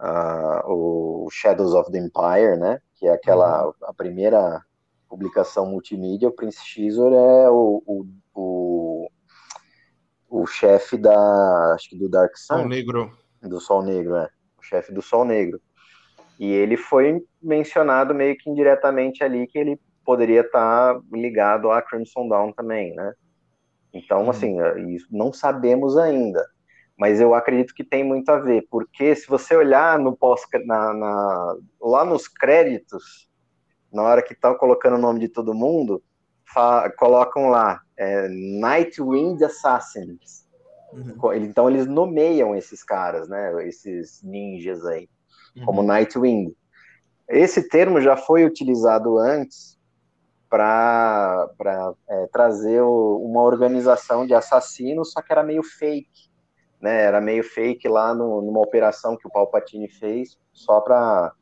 uh, o Shadows of the Empire, né? Que é aquela uhum. a primeira publicação multimídia. O Príncipe Xizor é o, o, o, o chefe da acho que do Dark Sun, Sol Negro, do Sol Negro, é o chefe do Sol Negro. E ele foi mencionado meio que indiretamente ali que ele poderia estar tá ligado a Crimson Dawn também, né? Então, uhum. assim, é, não sabemos ainda, mas eu acredito que tem muito a ver, porque se você olhar no pós, na, na, lá nos créditos, na hora que estão colocando o nome de todo mundo, fa, colocam lá é, Nightwind Assassins. Uhum. Então eles nomeiam esses caras, né? Esses ninjas aí como uhum. Nightwing. Esse termo já foi utilizado antes para é, trazer o, uma organização de assassinos, só que era meio fake, né? Era meio fake lá no, numa operação que o Palpatine fez, só para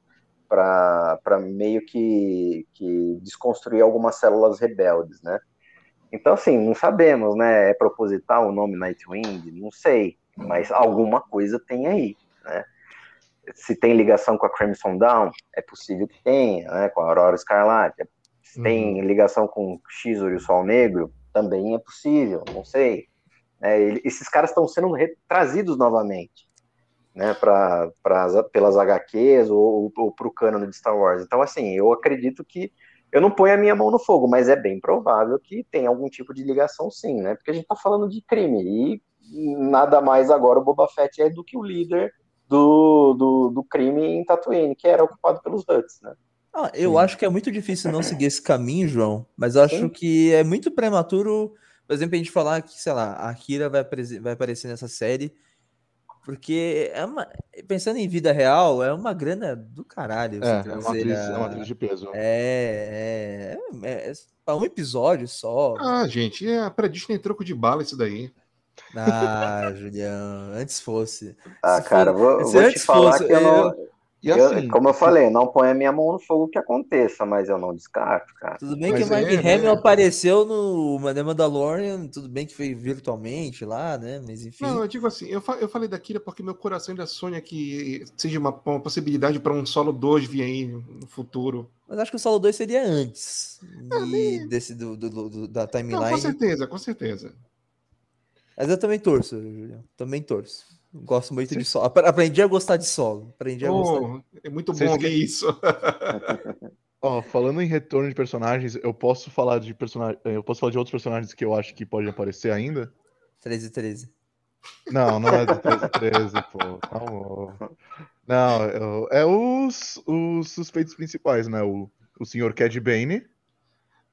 para meio que, que desconstruir algumas células rebeldes, né? Então, assim, não sabemos, né? É proposital o nome Nightwing? Não sei, mas alguma coisa tem aí, né? Se tem ligação com a Crimson Dawn, é possível que tenha, né, com a Aurora Escarlate. Se uhum. tem ligação com o Xizor e o Sol Negro, também é possível, não sei. É, ele, esses caras estão sendo trazidos novamente, né, pra, pra, pelas HQs ou, ou para o cânone de Star Wars. Então, assim, eu acredito que eu não ponho a minha mão no fogo, mas é bem provável que tenha algum tipo de ligação, sim, né? Porque a gente está falando de crime e nada mais agora o Boba Fett é do que o líder do, do, do crime em Tatooine, que era ocupado pelos Huts, né? Ah, eu Sim. acho que é muito difícil não seguir esse caminho, João, mas eu acho Sim. que é muito prematuro, por exemplo, a gente falar que, sei lá, a Kira vai, vai aparecer nessa série, porque é uma, pensando em vida real, é uma grana do caralho. É, é uma, atriz, a... é uma atriz de peso. É, é, é, é um episódio só. Ah, gente, é pra Disney troco de bala isso daí. Ah, Julião, antes fosse. Ah, se cara, for, vou, vou te falar fosse, que eu não. Eu, assim, como eu falei, não põe a minha mão no fogo que aconteça, mas eu não descarto, cara. Tudo bem mas que o Mark é, Hamill né? apareceu no Mandalorian, tudo bem que foi virtualmente lá, né? Mas enfim. Não, eu digo assim, eu, fa eu falei da Kira porque meu coração ainda sonha que seja uma, uma possibilidade para um solo 2 vir aí no futuro. Mas acho que o solo 2 seria antes é, desse, do, do, do, da timeline. Não, com certeza, com certeza. Mas eu também torço, Julião. Também torço. Gosto muito Sim. de solo. Aprendi a gostar de solo. Aprendi a oh, gostar. É muito bom ver isso. [laughs] Ó, oh, falando em retorno de personagens, eu posso falar de personagem, eu posso falar de outros personagens que eu acho que podem aparecer ainda? 13 13. Não, não é do 13 13, pô. Calma. Não, é os, os suspeitos principais, né? O, o senhor Cad Bane,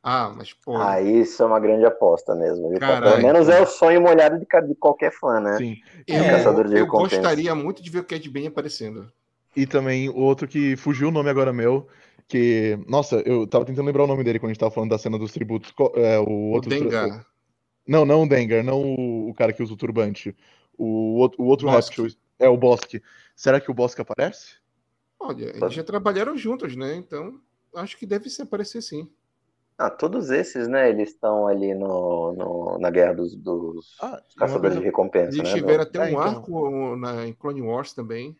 Ah, mas pô. Ah, isso é uma grande aposta mesmo. Pelo menos é o sonho molhado de, de qualquer fã, né? Sim. eu, É, caçador de eu recompensa. gostaria muito de ver o Cad Bane aparecendo. E também o outro que fugiu o nome agora meu, que. Nossa, eu tava tentando lembrar o nome dele quando a gente tava falando da cena dos tributos. É, o O outro. Dengar. Não, não o Dengar, não o, o cara que usa o turbante. O, outro- o outro Bosque. Raptor. É o Bosque. Será que o Bosque aparece? Olha, eles já trabalharam juntos, né? Então, acho que deve se aparecer sim. Ah, todos esses, né? Eles estão ali no, no- na guerra dos, dos Ah, caçadores de recompensa, Eles né? tiveram No- até É, um então. arco na, em Clone Wars também.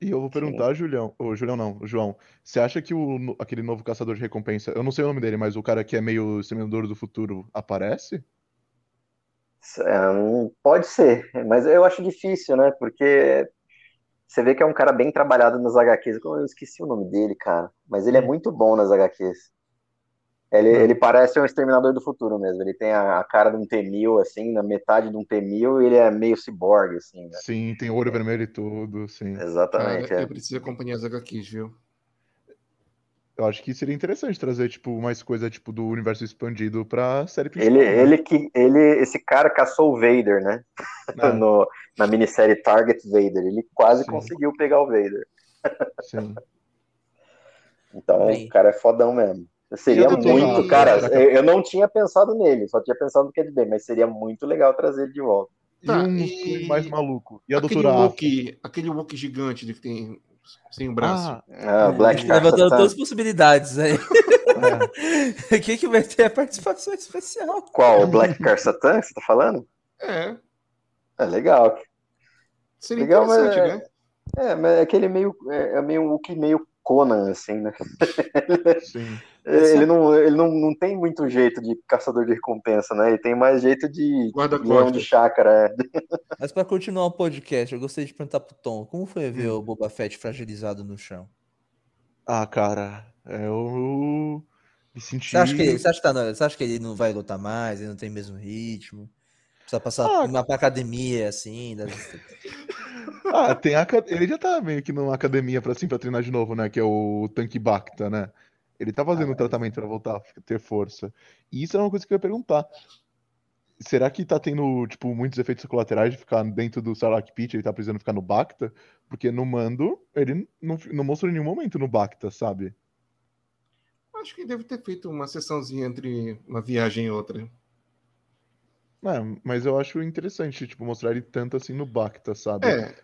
E eu vou perguntar, Julião, ô, Julião não, o João, você acha que o, aquele novo caçador de recompensa, eu não sei o nome dele, mas o cara que é meio Seminador do Futuro aparece? É, hum, pode ser, mas eu acho difícil, né? Porque você vê que é um cara bem trabalhado nas HQs. Eu esqueci o nome dele, cara. Mas ele é Hum. muito bom nas HQs. Ele, Hum. ele parece um exterminador do futuro mesmo. Ele tem a, a cara de um T-1000, assim, na metade de um T-1000, e ele é meio ciborgue, assim, né? Sim, tem olho vermelho e tudo, sim. Exatamente. Cara, é. eu preciso acompanhar as HQs, viu? Eu acho que seria interessante trazer, tipo, mais coisa, tipo, do universo expandido pra série Ele, principal. né? ele que ele, esse cara caçou o Vader, né? É, [laughs] No, na minissérie Target Vader. Ele quase Sim. conseguiu pegar o Vader. sim. Então, Bem. o cara é fodão mesmo. Seria eu muito, cara. Eu, eu não tinha pensado nele, só tinha pensado no Bane, mas seria muito legal trazer ele de volta. E Tá, um e- mais maluco. E a aquele doutora? Wookie, aquele Wookie gigante de que tem sem o braço. Ah, Ah, Black Levantando Satan. todas as possibilidades aí. é. [laughs] Quem que vai ter a participação especial? Qual? O Black Car Satan que você tá falando? É, É legal. seria Legal, mas interessante, é- né? É, mas é aquele meio. É, é meio um Wookiee meio Conan, assim, né? sim. Ele, não, ele não, não tem muito jeito de caçador de recompensa, né? Ele tem mais jeito de Guarda-costas. leão de chácara. é. Mas pra continuar o podcast, eu gostaria de perguntar pro Tom, como foi ver Hum. o Boba Fett fragilizado no chão? Ah, cara, eu me senti. Você acha que, você acha que, tá, na- você acha que ele não vai lutar mais, ele não tem o mesmo ritmo? Precisa passar Ah, uma pra academia, assim. das- [laughs] Ah, tem a, ele já tá meio que numa academia pra, assim, pra treinar de novo, né? Que é o Tanque Bacta, né? Ele tá fazendo Ah, um tratamento pra voltar a ter força. E isso é uma coisa que eu ia perguntar. Será que tá tendo, tipo, muitos efeitos colaterais de ficar dentro do Sarlacc Pit, ele tá precisando ficar no Bacta? Porque no Mando, ele não, não mostrou em nenhum momento no Bacta, sabe? Acho que deve ter feito uma sessãozinha entre uma viagem e outra. É, mas eu acho interessante, tipo, mostrar ele tanto assim no Bacta, sabe? É,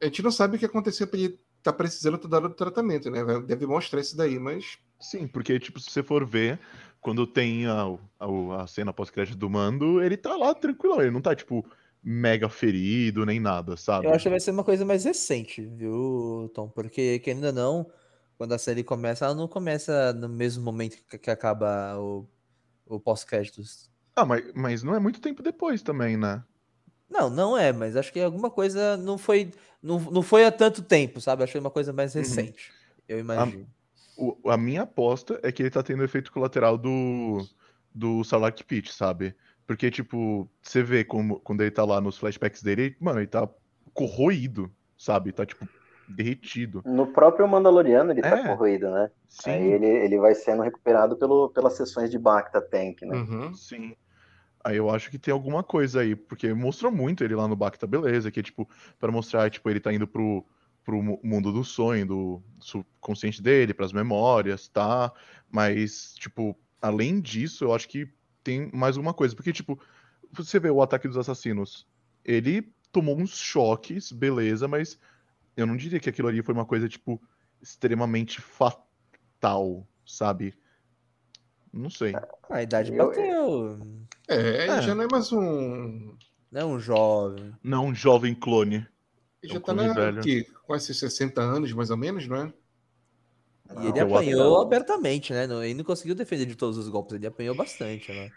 a gente não sabe o que aconteceu pra ele tá precisando toda hora do tratamento, né? Deve mostrar isso daí, mas Sim, porque, tipo, se você for ver, quando tem a, a, a cena pós-crédito do Mando, ele tá lá tranquilo, ele não tá, tipo, mega ferido nem nada, sabe? Eu acho que vai ser uma coisa mais recente, viu, Tom? Porque, querendo ou não, quando a série começa, ela não começa no mesmo momento que, que acaba o, o pós-créditos. Ah, mas, mas não é muito tempo depois também, né? Não, não é, mas acho que alguma coisa não foi, não, não foi há tanto tempo, sabe? Acho que foi uma coisa mais Uhum. recente. Eu imagino. O- a minha aposta é que ele tá tendo efeito colateral do, do Sarlacc Pit, sabe? Porque, tipo, você vê como, quando ele tá lá nos flashbacks dele, mano, ele tá corroído, sabe? Tá, tipo, derretido. No próprio Mandaloriano ele tá É. corroído, né? Sim, Aí ele, ele vai sendo recuperado pelo, pelas sessões de Bacta Tank, né? uhum. sim. Aí eu acho que tem alguma coisa aí, porque mostrou muito ele lá no Bacta, beleza, que é, tipo, pra mostrar, tipo, ele tá indo pro, pro mu- mundo do sonho, do subconsciente dele, pras memórias, tá? Mas, tipo, além disso, eu acho que tem mais uma coisa, porque, tipo, você vê o ataque dos assassinos, ele tomou uns choques, beleza, mas eu não diria que aquilo ali foi uma coisa, tipo, extremamente fatal, sabe? Não sei. A idade Eu- bateu. É, ele É. já não é mais um. Não é um jovem. Não um jovem clone. Ele É já um tá clone na que, quase 60 anos, mais ou menos, não é? E ele eu acho apanhou que- abertamente, né? Não- Ele não conseguiu defender de todos os golpes, ele apanhou bastante, né?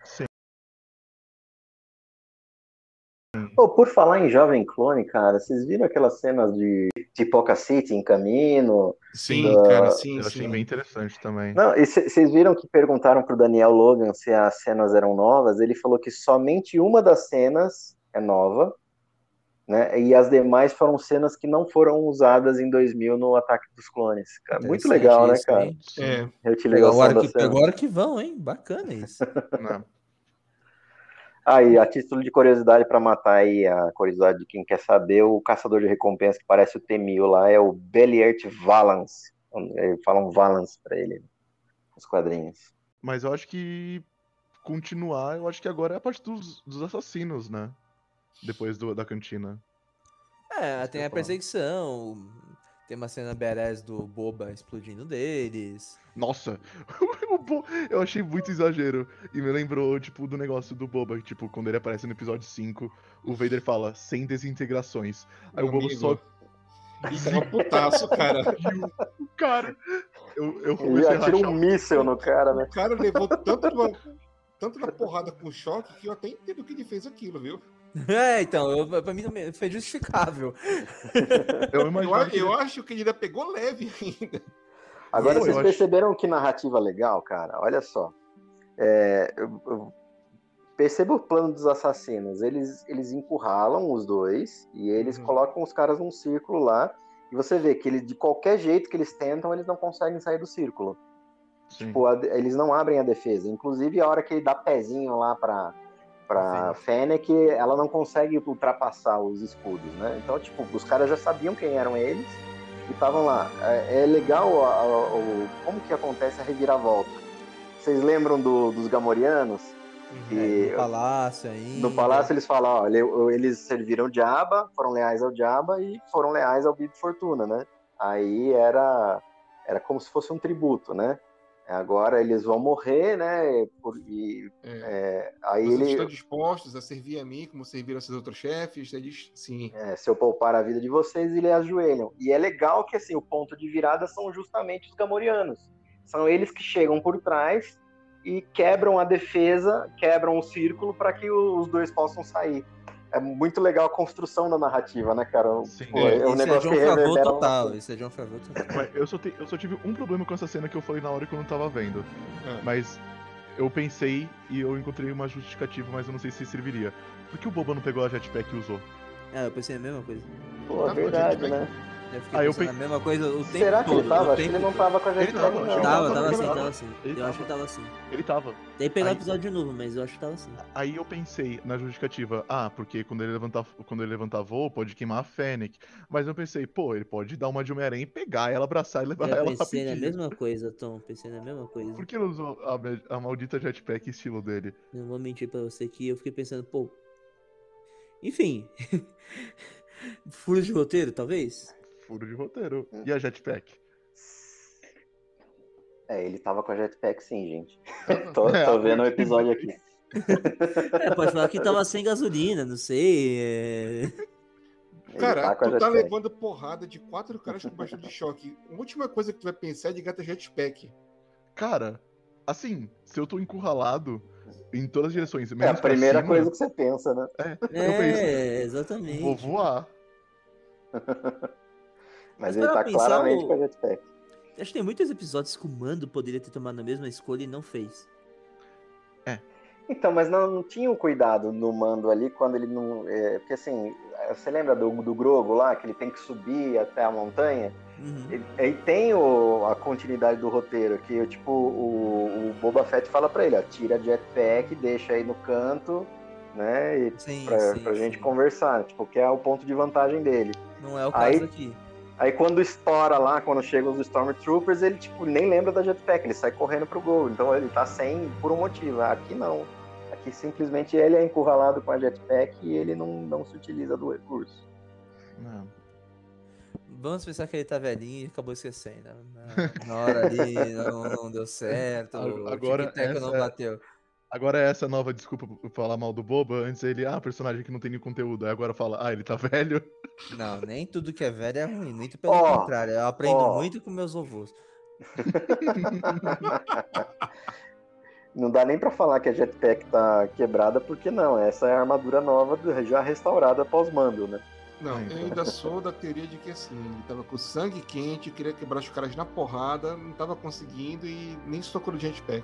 Pô, por falar em Jovem Clone, cara, vocês viram aquelas cenas de Tipoca City em caminho? Sim, Da- cara, sim, Eu achei sim. bem interessante também. Não, e vocês viram que perguntaram pro Daniel Logan se as cenas eram novas? Ele falou que somente uma das cenas é nova Né? E as demais foram cenas que não foram usadas em 2000 no Ataque dos Clones. Cara. Muito legal, né, cara? hein? É, Reutilização Agora que, cena. agora que vão, hein? Bacana isso. [laughs] Aí, a título de curiosidade para matar aí a curiosidade de quem quer saber, o caçador de recompensa que parece o Temil lá é o Beliert Valance. Eles falam Valance para ele nos quadrinhos. Mas eu acho que continuar, eu acho que agora é a parte dos, dos assassinos, né? Depois do- da cantina. É, Isso tem a falar. perseguição, tem uma cena badass do Boba explodindo deles. Nossa, [laughs] eu achei muito exagero. E me lembrou, tipo, do negócio do Boba. Tipo, quando ele aparece no episódio 5, o Vader fala, sem desintegrações. Aí o Boba amigo. só E tava putaço, cara. o [laughs] cara. Eu, eu Ele comecei a atira rachar um míssel no cara, né? O cara levou tanto, na- tanto na porrada com choque que eu até entendo que ele fez aquilo, viu? [laughs] É, então, eu, pra mim me- foi justificável. Eu Eu, que eu acho que ele ainda pegou leve ainda. Agora, Eu vocês acho- perceberam que narrativa legal, cara? Olha só. É, eu, eu perceba o plano dos assassinos. Eles, eles encurralam os dois e eles Uhum. colocam os caras num círculo lá. E você vê que eles, de qualquer jeito que eles tentam, eles não conseguem sair do círculo. Sim. Tipo, a- eles não abrem a defesa. Inclusive, a hora que ele dá pezinho lá pra, pra Fennec, ela não consegue ultrapassar os escudos, né? Então, tipo, os caras já sabiam quem eram eles e estavam lá. É, é legal a- a- o, como que acontece a reviravolta. Vocês lembram do- dos Gamorianos? E- no palácio ainda. No palácio eles falam, ó, ele- eles serviram o Diaba, foram leais ao Diaba e foram leais ao Bib Fortuna, né? Aí era, era como se fosse um tributo, né? Agora eles vão morrer, né? Por- e, É. é, aí Vocês ele, estão dispostos a servir a mim como serviram a seus outros chefes? Eles, sim. é, se eu poupar a vida de vocês, eles ajoelham. E é legal que assim, o ponto de virada são justamente os Gamorianos. São eles que chegam por trás e quebram a defesa, quebram o círculo para que os dois possam sair. É muito legal a construção da narrativa, né, cara? Sim. Pô, É, é, um Isso é negócio John que Favreau total. uma- Isso é John Favreau total. Eu só, te- eu só tive um problema com essa cena que eu falei na hora que eu não tava vendo. Ah. Mas eu pensei e eu encontrei uma justificativa, mas eu não sei se serviria. Por que o Boba não pegou a jetpack e usou? É, eu pensei a mesma coisa. Pô, é Tava verdade, de né? Eu Ah, eu pensando pe- a mesma coisa o tempo Será que todo. ele tava? Acho que ele não tava com a Ele jetpack, tava, não. Tava, Ele tava tava, assim, ele tava assim. Ele Eu acho que tava. tava assim. Ele tava. Tem que pegar o Aí- episódio de novo, mas eu acho que tava assim. Aí eu pensei na justificativa, ah, porque quando ele levantar, quando ele levantar voo, pode queimar a Fennec. Mas eu pensei, pô, ele pode dar uma de Homem-Aranha e pegar ela, abraçar e levar Eu ela pensei na rapidinho. mesma coisa, Tom. Pensei na mesma coisa. Por que não usou a, a maldita jetpack estilo dele? Não vou mentir pra você que eu fiquei pensando, pô. Enfim. [laughs] Furo de roteiro, talvez? Furo de roteiro. E a jetpack? É, ele tava com a jetpack sim, gente. [laughs] Tô, É, tô vendo o episódio aqui. [laughs] É, pode falar que tava sem gasolina, não sei. é. Cara, tá tu tá levando porrada de quatro caras com bastante de choque. A última coisa que tu vai pensar é de gata jetpack. Cara, assim, se eu tô encurralado em todas as direções, É a primeira cima, coisa que você pensa, né? É, exatamente. vou voar. [laughs] Mas Mas ele tá pensar, claramente o- com a jetpack. Acho que tem muitos episódios que o Mando poderia ter tomado a mesma escolha e não fez. Então, mas não, não tinha o cuidado no mando ali quando ele não. é, porque assim, você lembra do, do Grogo lá, que ele tem que subir até a montanha? Uhum. Ele, ele tem o- a continuidade do roteiro, que tipo, o, o Boba Fett fala pra ele, ó, tira a jetpack, deixa aí no canto, né? E Sim, pra, sim, pra gente sim. conversar, tipo, que é o ponto de vantagem dele. Não é o caso Aí- aqui. Aí quando estoura lá, quando chegam os Stormtroopers, ele tipo nem lembra da jetpack, ele sai correndo pro gol. Então ele tá sem por um motivo. Aqui não. Aqui simplesmente ele é encurralado com a jetpack e ele não, não se utiliza do recurso. Não. Vamos pensar que ele tá velhinho e acabou esquecendo. Na, [laughs] na hora ali não, não deu certo. o Agora, não essa- bateu. Agora é essa nova desculpa pra falar mal do Boba. Antes ele, ah, personagem que não tem nenhum conteúdo. Aí agora fala, ah, ele tá [laughs] velho. Não, nem tudo que é velho é ruim, muito pelo Ó, contrário. Eu aprendo ó. muito com meus avós. [laughs] Não dá nem pra falar que a jetpack tá quebrada, porque não, essa é a armadura nova já restaurada pós-mando, né? Não, eu ainda [laughs] sou da teoria de que assim, ele tava com sangue quente, queria quebrar os caras na porrada, não tava conseguindo e nem socou no jetpack.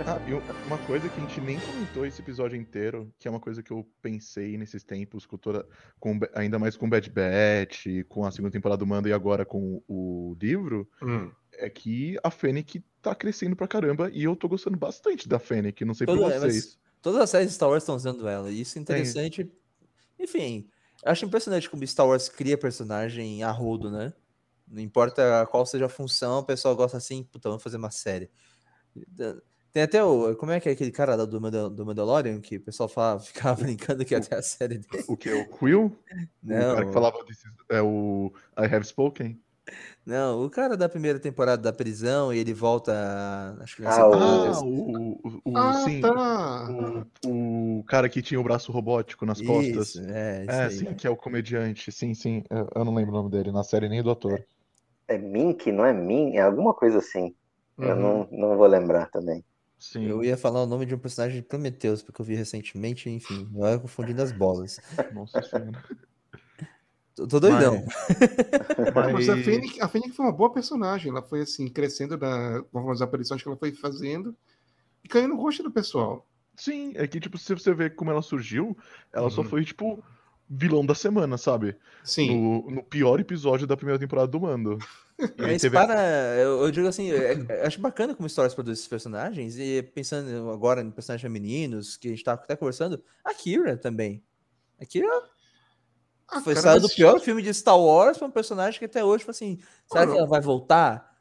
Ah, e uma coisa que a gente nem comentou esse episódio inteiro, que é uma coisa que eu pensei nesses tempos, com toda, com, ainda mais com Bad Batch, com a segunda temporada do Mando e agora com o livro, Hum. é que a Fennec tá crescendo pra caramba e eu tô gostando bastante da Fennec, não sei Toda- por mas vocês. todas as séries de Star Wars estão usando ela. E isso é interessante. Enfim, eu acho impressionante como Star Wars cria personagem a rodo, né? Não importa qual seja a função, o pessoal gosta assim, puta, vamos fazer uma série. Tem até o. Como é que é aquele cara lá do, Mandal- do Mandalorian que o pessoal fala, [laughs] ficava brincando que ia ter a série dele? O que? O Quill? O cara Não, que falava desse, é o I Have Spoken? não, o cara da primeira temporada da prisão e ele volta. Acho que na Ah, Ah, o, o, o- Ah, sim, tá. o, o cara que tinha o braço robótico nas costas. Isso, é, isso É, aí. sim, que é o comediante. Sim, sim. Eu, eu não lembro o nome dele na série nem do ator. É Mink, não é Min? É alguma coisa assim. Eu Uhum. não, não vou lembrar também. Sim. Eu ia falar o nome de um personagem de Prometheus, porque eu vi recentemente, enfim, eu ia confundindo as bolas. Nossa senhora. Tô, tô doidão. Mas, [laughs] Mas a Fennec, a Fennec foi uma boa personagem. Ela foi assim, crescendo com as aparições que ela foi fazendo e caindo no gosto do pessoal. Sim, é que, tipo, se você ver como ela surgiu, ela só Uhum. foi, tipo, vilão da semana, sabe? Sim. No, no pior episódio da primeira temporada do Mando. Mas teve- para. Eu, eu digo assim, é- é- acho bacana como Stories produz esses personagens, e pensando agora em personagens femininos, que a gente tá até conversando, a Kira também. A Kira Ah, foi cara, do mas- pior filme de Star Wars pra um personagem que até hoje, tipo assim, será que ela vai voltar?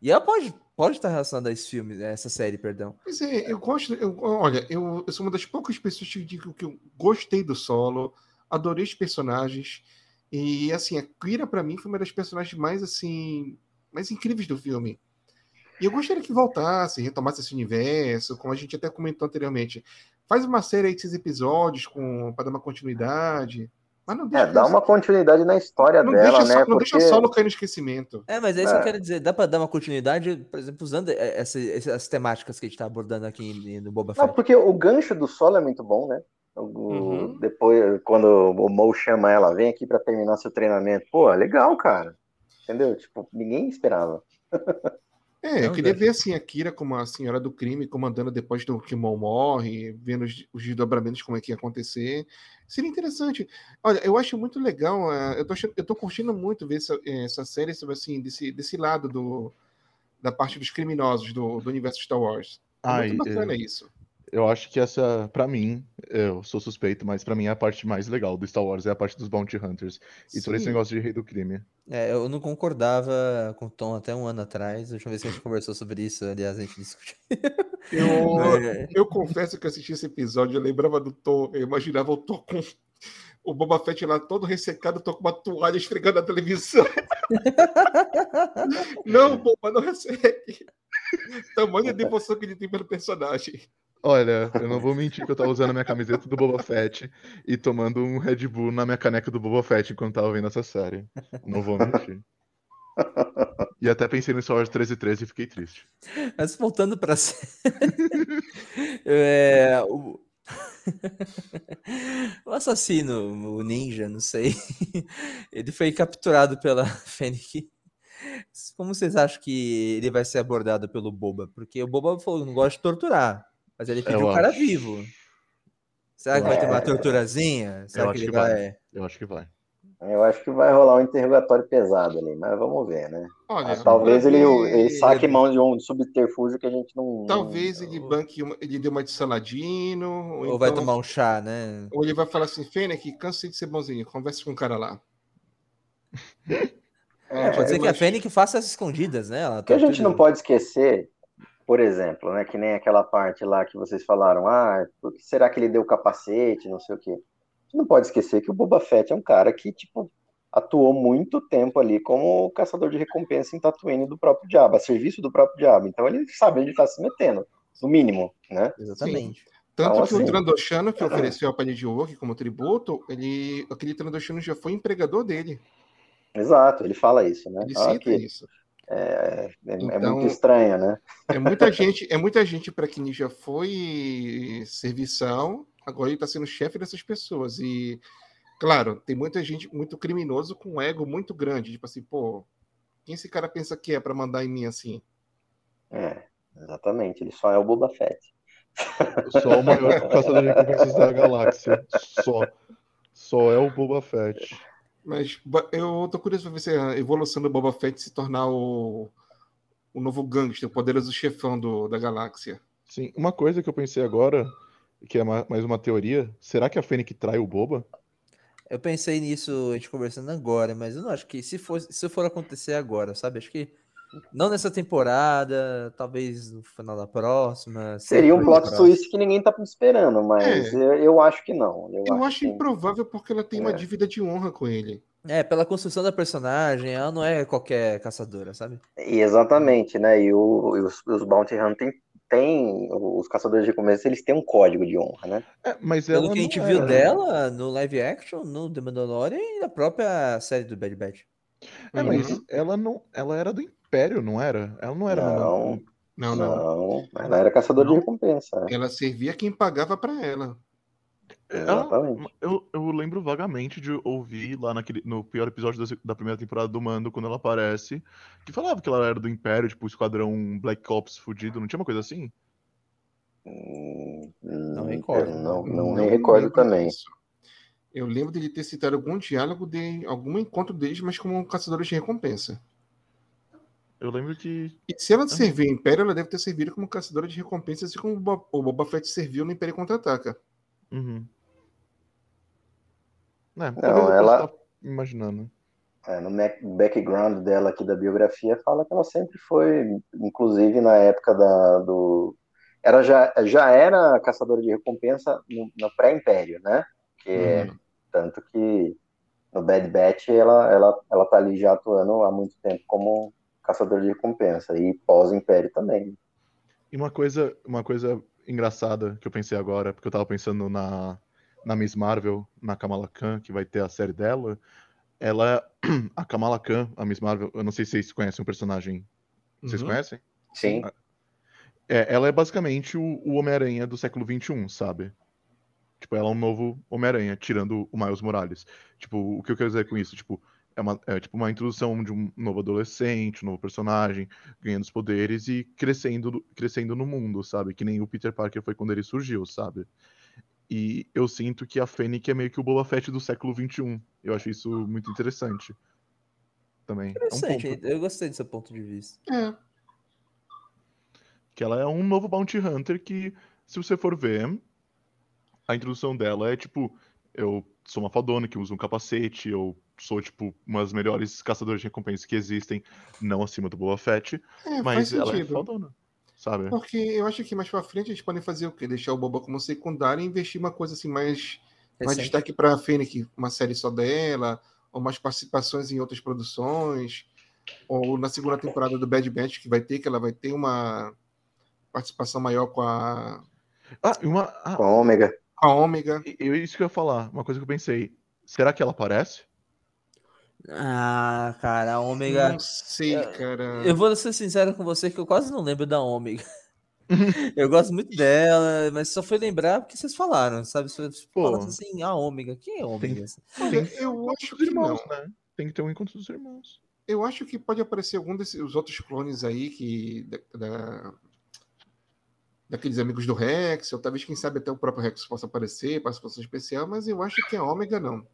E ela pode, pode estar relacionada a esse filme, a essa série, perdão. Pois é, eu gosto. Eu, olha, eu, eu sou uma das poucas pessoas que digo que eu gostei do solo, adorei os personagens. E assim, a Kira, pra mim, foi uma das personagens mais assim. mais incríveis do filme. E eu gostaria que voltasse, retomasse esse universo, como a gente até comentou anteriormente. Faz uma série aí de seis episódios com, pra dar uma continuidade. Mas não deixa. É, dá uma continuidade na história não dela, deixa, né? só, não deixa Porque solo cair no esquecimento. É, mas é isso que eu É. quero dizer. Dá pra dar uma continuidade, por exemplo, usando eh, essa, essas temáticas que a gente tá abordando aqui no Boba Não, Fett. porque o gancho do solo é muito bom, né? Uhum. Depois, quando o Mo chama ela, vem aqui pra terminar seu treinamento. Pô, legal, cara. Entendeu? Tipo, ninguém esperava. É, eu queria Zé. ver assim a Kira como a senhora do crime, comandando depois do que Maul morre, vendo os, os desdobramentos como é que ia acontecer. Seria interessante. Olha, eu acho muito legal. eh, eu, tô, achando- eu tô curtindo muito ver essa, eh, essa série sobre, assim, desse, desse lado do, da parte dos criminosos do, do universo Star Wars. É Ai, muito bacana é. isso. Eu acho que essa, pra mim, eu sou suspeito, mas pra mim a parte mais legal do Star Wars é a parte dos Bounty Hunters. E todo esse Sim. negócio de rei do crime. É, eu não concordava com o Tom até um ano atrás. A última vez que a gente conversou sobre isso, aliás, a gente discutiu. [laughs] Eu, É, eu confesso que eu assisti esse episódio, eu lembrava do Thor, eu imaginava o Thor com o Boba Fett lá todo ressecado, tô com uma toalha esfregando a televisão. [laughs] não, Boba, não resseque. Tamanha devoção que ele tem pelo personagem. Olha, eu não vou mentir que eu tava usando a minha camiseta do Boba Fett e tomando um Red Bull na minha caneca do Boba Fett enquanto tava vendo essa série. Não vou mentir. E até pensei no Star Wars 1313 e fiquei triste. Mas voltando pra série. [laughs] É, o... [laughs] o assassino, o ninja, não sei. Ele foi capturado pela [laughs] Fennec. Como vocês acham que ele vai ser abordado pelo Boba? Porque o Boba falou que não gosta de torturar, mas ele pediu o cara acho. vivo. Será que vai ter acho. uma torturazinha? Será Eu que acho ele que vai. vai. Eu acho que vai. Eu acho que vai rolar um interrogatório pesado ali, mas vamos ver, né? Olha, Ah, talvez ele, ele saque mão de um subterfúgio que a gente não. Talvez ele banque, uma, ele dê uma de Saladino, ou, Ou vai então- tomar um chá, né? ou ele vai falar assim, Fennec, cansei de ser bonzinho, converse com o cara lá. [laughs] É, Pode ser que a acho- Fennec faça as escondidas, né? Ela O que a gente não pode esquecer, por exemplo, né, que nem aquela parte lá que vocês falaram, ah, por que será que ele deu o capacete, não sei o quê. Gente não pode esquecer que o Boba Fett é um cara que, tipo, atuou muito tempo ali como caçador de recompensa em Tatooine do próprio diabo, a serviço do próprio diabo. Então ele sabe onde ele tá se metendo, no mínimo, né? Exatamente. Tanto Então, que assim- o Trandoshano, que ofereceu a palha de Wok como tributo, ele, aquele Trandoshano já foi empregador dele. Exato, ele fala isso, né? Ele Ah, cita que isso. É, é- é Então- muito estranho, né? É muita gente, é muita gente para quem já foi servição, agora ele está sendo chefe dessas pessoas. E, claro, tem muita gente, muito criminoso com um ego muito grande. Tipo assim, pô, quem esse cara pensa que é para mandar em mim assim? É, Exatamente, ele só é o Boba Fett. Só o maior caçador de recompensas da galáxia. Só. Só é o Boba Fett. Mas eu tô curioso pra ver se a evolução do Boba Fett se tornar o, o novo gangster, o poderoso chefão do, da galáxia. Sim, uma coisa que eu pensei agora, que é ma- mais uma teoria, será que a Fennec trai o Boba? Eu pensei nisso, a gente conversando agora, mas eu não acho que se for, se for acontecer agora, sabe? Acho que não nessa temporada, talvez no final da próxima. Seria um plot twist que ninguém tá esperando, mas É. eu, eu acho que não. Eu, Eu acho, acho que- improvável porque ela tem uma É. dívida de honra com ele. É, pela construção da personagem, ela não é qualquer caçadora, sabe? E Exatamente, né? E, o- e os, os Bounty Hunter tem, os caçadores de recompensa, eles têm um código de honra, né? É, mas Pelo ela que a gente viu era. dela no live action, no The Mandalorian e na própria série do Bad Batch. É, mas Uhum. ela não, ela era do Império, não era? Ela não era Não. Não, não. Não, ela era caçadora de recompensa. né? Ela servia quem pagava pra ela. Ela- Exatamente. eu, eu lembro vagamente de ouvir lá naquele, no pior episódio da, da primeira temporada do Mando, quando ela aparece, que falava que ela era do Império, tipo, o esquadrão Black Ops fudido, não tinha uma coisa assim? Hum, Não recordo. Não, não, Não me recordo lembro também. disso. Eu lembro dele ter citado algum diálogo de algum encontro deles, mas como caçadores de recompensa. Eu lembro que. E se ela serviu ao Império, ela deve ter servido como caçadora de recompensas, assim como o Bo- o Boba Fett serviu no Império Contra-Ataca. Uhum. É, eu ela- imaginando. É, no back- background dela aqui da biografia fala que ela sempre foi, inclusive na época da, do. Ela já, já era caçadora de recompensa no, no pré-império, né? Que é- Uhum. tanto que no Bad Batch ela, ela, ela tá ali já atuando há muito tempo como caçadora de recompensa e pós-império também. E uma coisa, uma coisa engraçada que eu pensei agora, porque eu tava pensando na, na Miss Marvel, na Kamala Khan, que vai ter a série dela. Ela, [clears throat] a Kamala Khan, a Miss Marvel, eu não sei se vocês conhecem o personagem. Vocês Uhum. conhecem? Sim. É, ela é basicamente o, o Homem-Aranha do século XXI, sabe? Tipo, ela é um novo Homem-Aranha, tirando o Miles Morales. Tipo, o que eu quero dizer com isso? Tipo, é, uma, é tipo uma introdução de um novo adolescente, um novo personagem, ganhando os poderes e crescendo, crescendo no mundo, sabe? Que nem o Peter Parker foi quando ele surgiu, sabe? E eu sinto que a Fennec é meio que o Boba Fett do século XXI. Eu acho isso muito interessante. Também. É um Interessante, ponto. eu gostei desse ponto de vista. É. Que ela é um novo Bounty Hunter que, se você for ver, a introdução dela é tipo, eu sou uma fadona que usa um capacete, eu sou, tipo, uma das melhores caçadoras de recompensas que existem, não acima do Boba Fett, É, mas faz ela é sentido. fadona, sabe? Porque eu acho que mais pra frente eles podem fazer o quê? Deixar o Boba como secundário e investir uma coisa assim mais, mais destaque pra Fennec, uma série só dela, ou mais participações em outras produções, ou na segunda temporada do Bad Batch que vai ter, que ela vai ter uma participação maior com a, Ah, uma. Ah, Com a Ômega. A Ômega. eu, isso que eu ia falar, uma coisa que eu pensei. Será que ela aparece? Ah, cara, a Ômega. Não sei, eu- cara. Eu vou ser sincero com você que eu quase não lembro da Ômega. [laughs] Eu gosto muito dela, mas só foi lembrar porque vocês falaram, sabe? Pô. falasse assim, a Ômega, quem é Ômega? Olha, eu acho Os que irmãos, não. né? Tem que ter um encontro dos irmãos. Eu acho que pode aparecer algum desses os outros clones aí que da, da- daqueles amigos do Rex, ou talvez quem sabe até o próprio Rex possa aparecer, participação especial, mas eu acho que a Ômega não.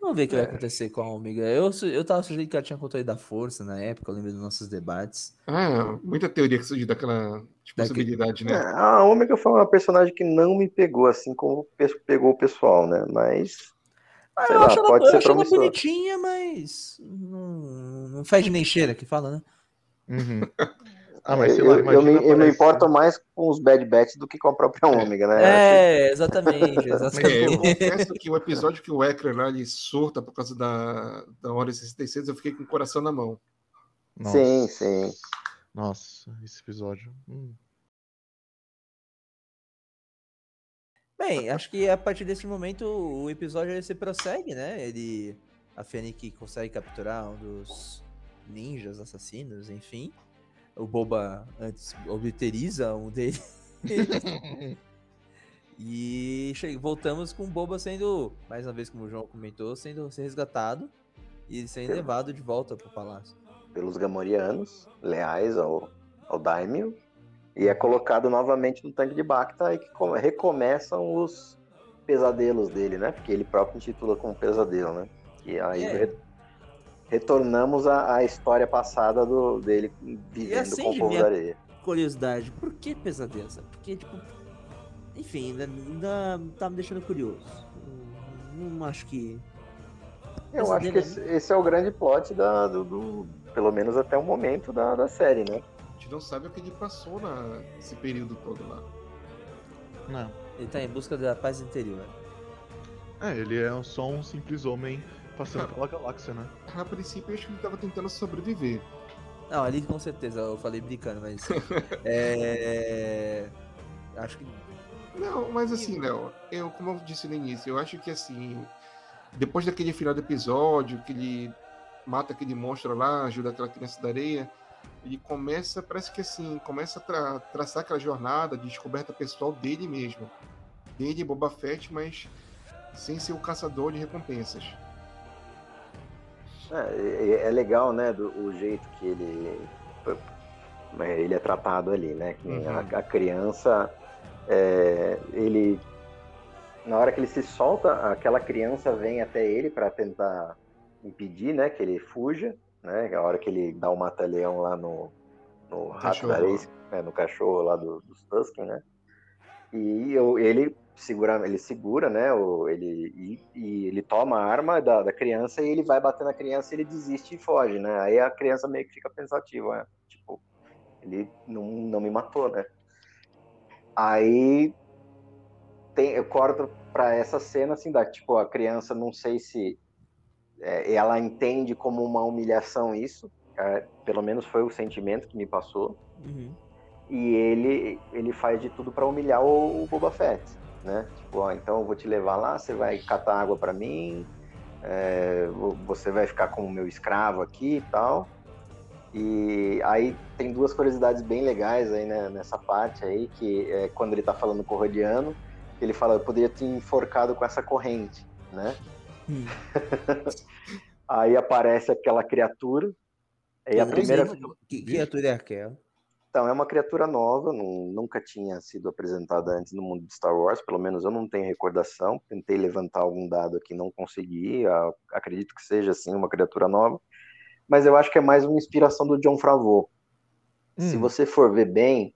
Vamos ver o que É. vai acontecer com a Ômega. Eu, eu tava sugerindo que ela tinha controle da força na época, eu lembro dos nossos debates. Ah, muita teoria que surge daquela possibilidade, É, né? A Ômega foi uma personagem que não me pegou, assim como pe- pegou o pessoal, né? Mas. Ah, eu lá, acho ela, pode eu ser acho ela bonitinha, mas não, não fede nem cheira que fala, né? Uhum. [laughs] Ah, mas sei eu, lá, eu, imagina me, eu me aparece- importo mais com os Bad Batch do que com a própria Ômega, né? É, [laughs] exatamente, É, eu exatamente. confesso que o episódio que o Ekran lá ele surta por causa da, da Ordem 66, eu fiquei com o coração na mão. Nossa. Sim, sim. Nossa, esse episódio. hum. Bem, acho que a partir desse momento o episódio se prossegue, né? Ele. A Fennec consegue capturar um dos ninjas assassinos, enfim. O Boba antes obliteriza um deles. [laughs] e che- voltamos com o Boba sendo, mais uma vez, como o João comentou, sendo resgatado e sendo levado de volta pro palácio. pelos Gamorianos, leais ao, ao Daimyo, e é colocado novamente no tanque de Bacta e que recomeçam os pesadelos dele, né? Porque ele próprio intitula como pesadelo, né? E aí é. Retornamos à, à, história passada do, dele vivendo assim, com o povo da areia. Curiosidade, por que pesadelo? Porque, tipo, enfim, ainda, ainda tá me deixando curioso. Não, não acho que. Eu acho que esse, esse, é o grande plot da, do, do, Pelo menos até o momento da, da série, né? A gente não sabe o que ele passou na, nesse período todo lá. Não. Ele tá em busca da paz interior. É, ele é só um simples homem passando pela galáxia, né? A princípio eu acho que ele tava tentando sobreviver. Não, ali com certeza, eu falei brincando, mas. [laughs] é. Acho que. Não, mas assim, Léo, eu, como eu disse no início, eu acho que assim. Depois daquele final do episódio, que ele mata aquele monstro lá, ajuda aquela criança da areia, ele começa, parece que assim, começa a tra traçar aquela jornada de descoberta pessoal dele mesmo. Dele, Boba Fett, mas sem ser o caçador de recompensas. É, é legal, né, do, o jeito que ele ele é tratado ali, né? Que uhum. a, a, criança, é, ele na hora que ele se solta, aquela criança vem até ele para tentar impedir, né, que ele fuja, né? A hora que ele dá o um mata-leão lá no, no rato da areia, né, no cachorro lá do, dos Tusken, né? E eu, ele segura, ele segura, né? O, ele, e, e, ele toma a arma da, da criança e ele vai bater na criança ele desiste e foge, né? Aí a criança meio que fica pensativa, né? tipo, ele não, não me matou, né? Aí tem, eu corto para essa cena assim, da tipo, a criança não sei se é, ela entende como uma humilhação isso, é, pelo menos foi o sentimento que me passou. Uhum. E ele ele faz de tudo para humilhar o, o Boba Fett né? Tipo, ó, então eu vou te levar lá, você vai catar água para mim, é, você vai ficar como meu escravo aqui e tal. E aí tem duas curiosidades bem legais aí né, nessa parte aí, que é quando ele tá falando com o Rodiano, ele fala, eu poderia te enforcado com essa corrente, né? Hum. [laughs] aí aparece aquela criatura. E a primeira... Que criatura é aquela? Então, é uma criatura nova, não, nunca tinha sido apresentada antes no mundo de Star Wars, pelo menos eu não tenho recordação. Tentei levantar algum dado aqui, não consegui. Acredito que seja, assim, uma criatura nova. Mas eu acho que é mais uma inspiração do John Favreau. Hum. Se você for ver bem,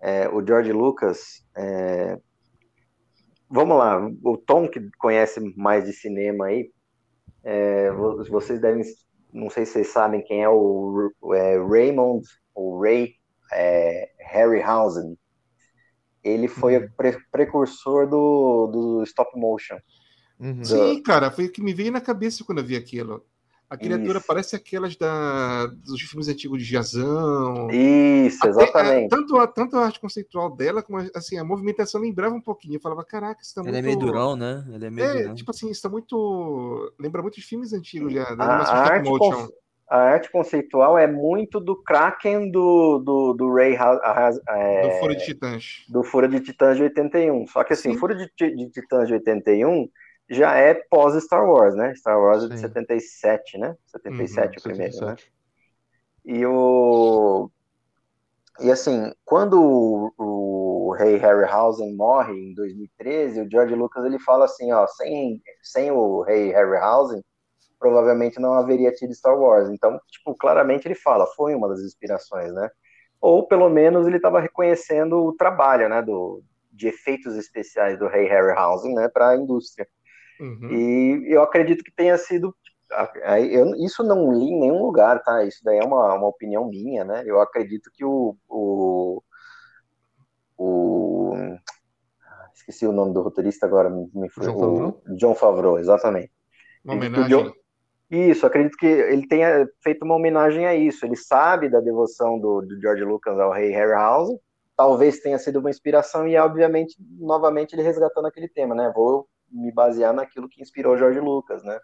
é, o George Lucas. É... Vamos lá, o Tom, que conhece mais de cinema aí, é, vocês devem. Não sei se vocês sabem quem é o é, Raymond, o Ray é, Harryhausen, ele foi uhum. o pre precursor do, do stop motion. Uhum. Do... Sim, cara, foi o que me veio na cabeça quando eu vi aquilo. A criatura Isso. parece aquelas da, dos filmes antigos de Jazão. Isso, Até, exatamente. É, tanto, a, tanto a arte conceitual dela, como assim, a movimentação lembrava um pouquinho. Eu falava, caraca, isso tá muito. Ele é meio durão, né? Ele é meio é, durão. tipo assim, isso tá muito. Lembra muito de filmes antigos já, da animação a stop motion a arte conceitual é muito do Kraken do, do, do Ray é, do Fura de Titãs. Do Fura de Titãs de 81. Só que assim, Sim. Fura de, de Titãs de 81 já é pós Star Wars, né? Star Wars é de 77, né? 77 uhum, o primeiro, 77. né? E o e assim, quando o, o Rei Harryhausen morre em 2013, o George Lucas ele fala assim, ó, sem, sem o Rei Harryhausen, provavelmente não haveria tido Star Wars. Então, tipo, claramente ele fala, foi uma das inspirações, né? Ou pelo menos ele estava reconhecendo o trabalho, né, do, de efeitos especiais do Ray Harryhausen, né, para a indústria. Uhum. E eu acredito que tenha sido eu, isso não li em nenhum lugar, tá? Isso daí é uma, uma opinião minha, né? Eu acredito que o, o, o esqueci o nome do roteirista agora, me John Favreau? John Favreau, exatamente. Uma homenagem. Isso, acredito que ele tenha feito uma homenagem a isso. Ele sabe da devoção do, do George Lucas ao rei Harryhausen, talvez tenha sido uma inspiração e, obviamente, novamente ele resgatando aquele tema, né? Vou me basear naquilo que inspirou George Lucas, né?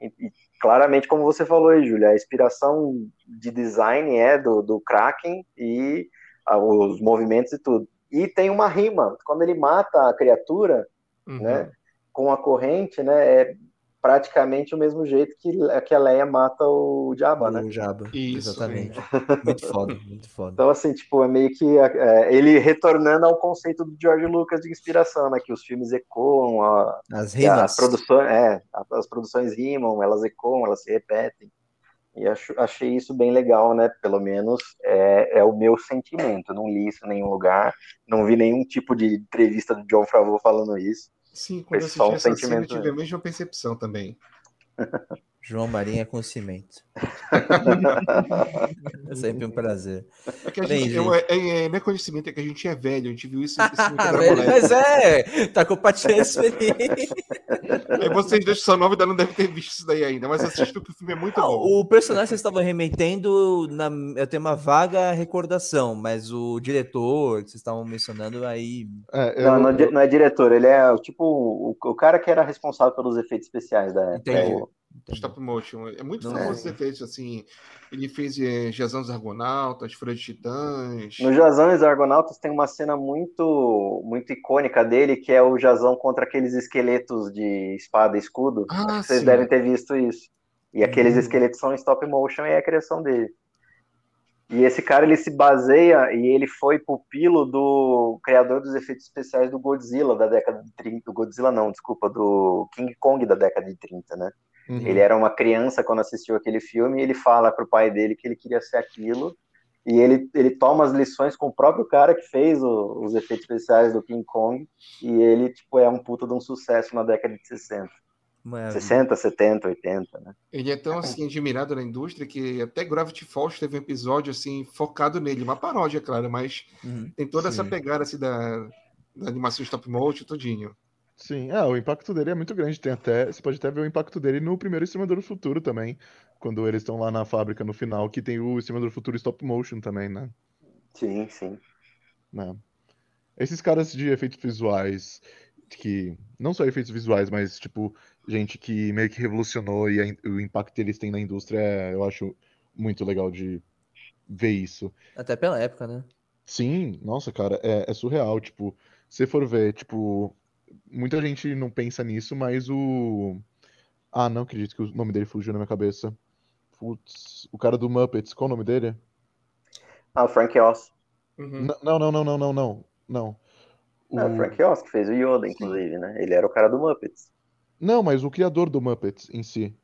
E, e claramente, como você falou aí, Júlia, a inspiração de design é do, do Kraken e ah, os movimentos e tudo. E tem uma rima, quando ele mata a criatura, uhum. né, com a corrente, né, é, praticamente o mesmo jeito que, que a Leia mata o Jabba, né? O Jabba. Isso, Exatamente. [laughs] Muito foda, muito foda. Então, assim, tipo, é meio que é, ele retornando ao conceito do George Lucas de inspiração, né? Que os filmes ecoam, a, As a rimas. produções, é, as produções rimam, elas ecoam, elas se repetem. E acho, achei isso bem legal, né? Pelo menos é, é o meu sentimento. Não li isso em nenhum lugar, não vi nenhum tipo de entrevista do John Favreau falando isso. Sim, quando eu Foi só assisti um essa cena, eu tive a mesma percepção também. [laughs] João Marinha com cimento. É [laughs] sempre um prazer. É que a Bem, gente, eu- é, é- não é conhecimento, é que a gente é velho, a gente viu isso, isso [laughs] velho, mas é, tá compartilhando a experiência. Aí vocês são novos ainda não devem ter visto isso daí ainda, mas assistam que o filme é muito Ah, bom. o personagem que vocês estavam remetendo, na, eu tenho uma vaga recordação, mas o diretor que vocês estavam mencionando aí. É, Não, eu- não, é não é diretor, ele é o tipo o, o cara que era responsável pelos efeitos especiais da época. Entendi. É o- Stop motion. É muito Não famoso é. os efeitos, assim. Ele fez é, Jazão dos Argonautas, Fúria de Titãs. No Jazão e os Argonautas tem uma cena muito muito icônica dele, que é o Jazão contra aqueles esqueletos de espada e escudo. Ah, Acho que vocês devem ter visto isso. E aqueles Hum. esqueletos são em stop motion e é a criação dele. E esse cara ele se baseia e ele foi pupilo do criador dos efeitos especiais do Godzilla da década de 30. Do Godzilla não, desculpa, do King Kong da década de 30, né? Uhum. Ele era uma criança quando assistiu aquele filme e ele fala pro pai dele que ele queria ser aquilo. E ele, ele toma as lições com o próprio cara que fez o- os efeitos especiais do King Kong. E ele, tipo, é um puta de um sucesso na década de 60. Uma, 60, 70, 80, né? Ele é tão assim admirado na indústria que até Gravity Falls teve um episódio assim focado nele, uma paródia, claro, mas Uhum. tem toda essa Sim. pegada assim da, da animação stop motion todinho. Sim, é, o impacto dele é muito grande. Tem até, você pode até ver o impacto dele no primeiro Exterminador do Futuro também, quando eles estão lá na fábrica no final, que tem o Exterminador do Futuro stop motion também, né? Sim, sim. né? Esses caras de efeitos visuais, que não só efeitos visuais, mas tipo, gente que meio que revolucionou e a o impacto que eles têm na indústria, é- eu acho muito legal de ver isso. Até pela época, né? Sim, nossa, cara, é, é surreal. Tipo, se for ver, tipo, muita gente não pensa nisso, mas o. Ah, não acredito que o nome dele fugiu na minha cabeça. Putz, o cara do Muppets, qual o nome dele? Ah, o Frank Oz. Uhum. Não, não, não, não, não, não. Não. É, o O- Frank Oz que fez o Yoda, inclusive, né? Ele era o cara do Muppets. Não, mas o criador do Muppets em si.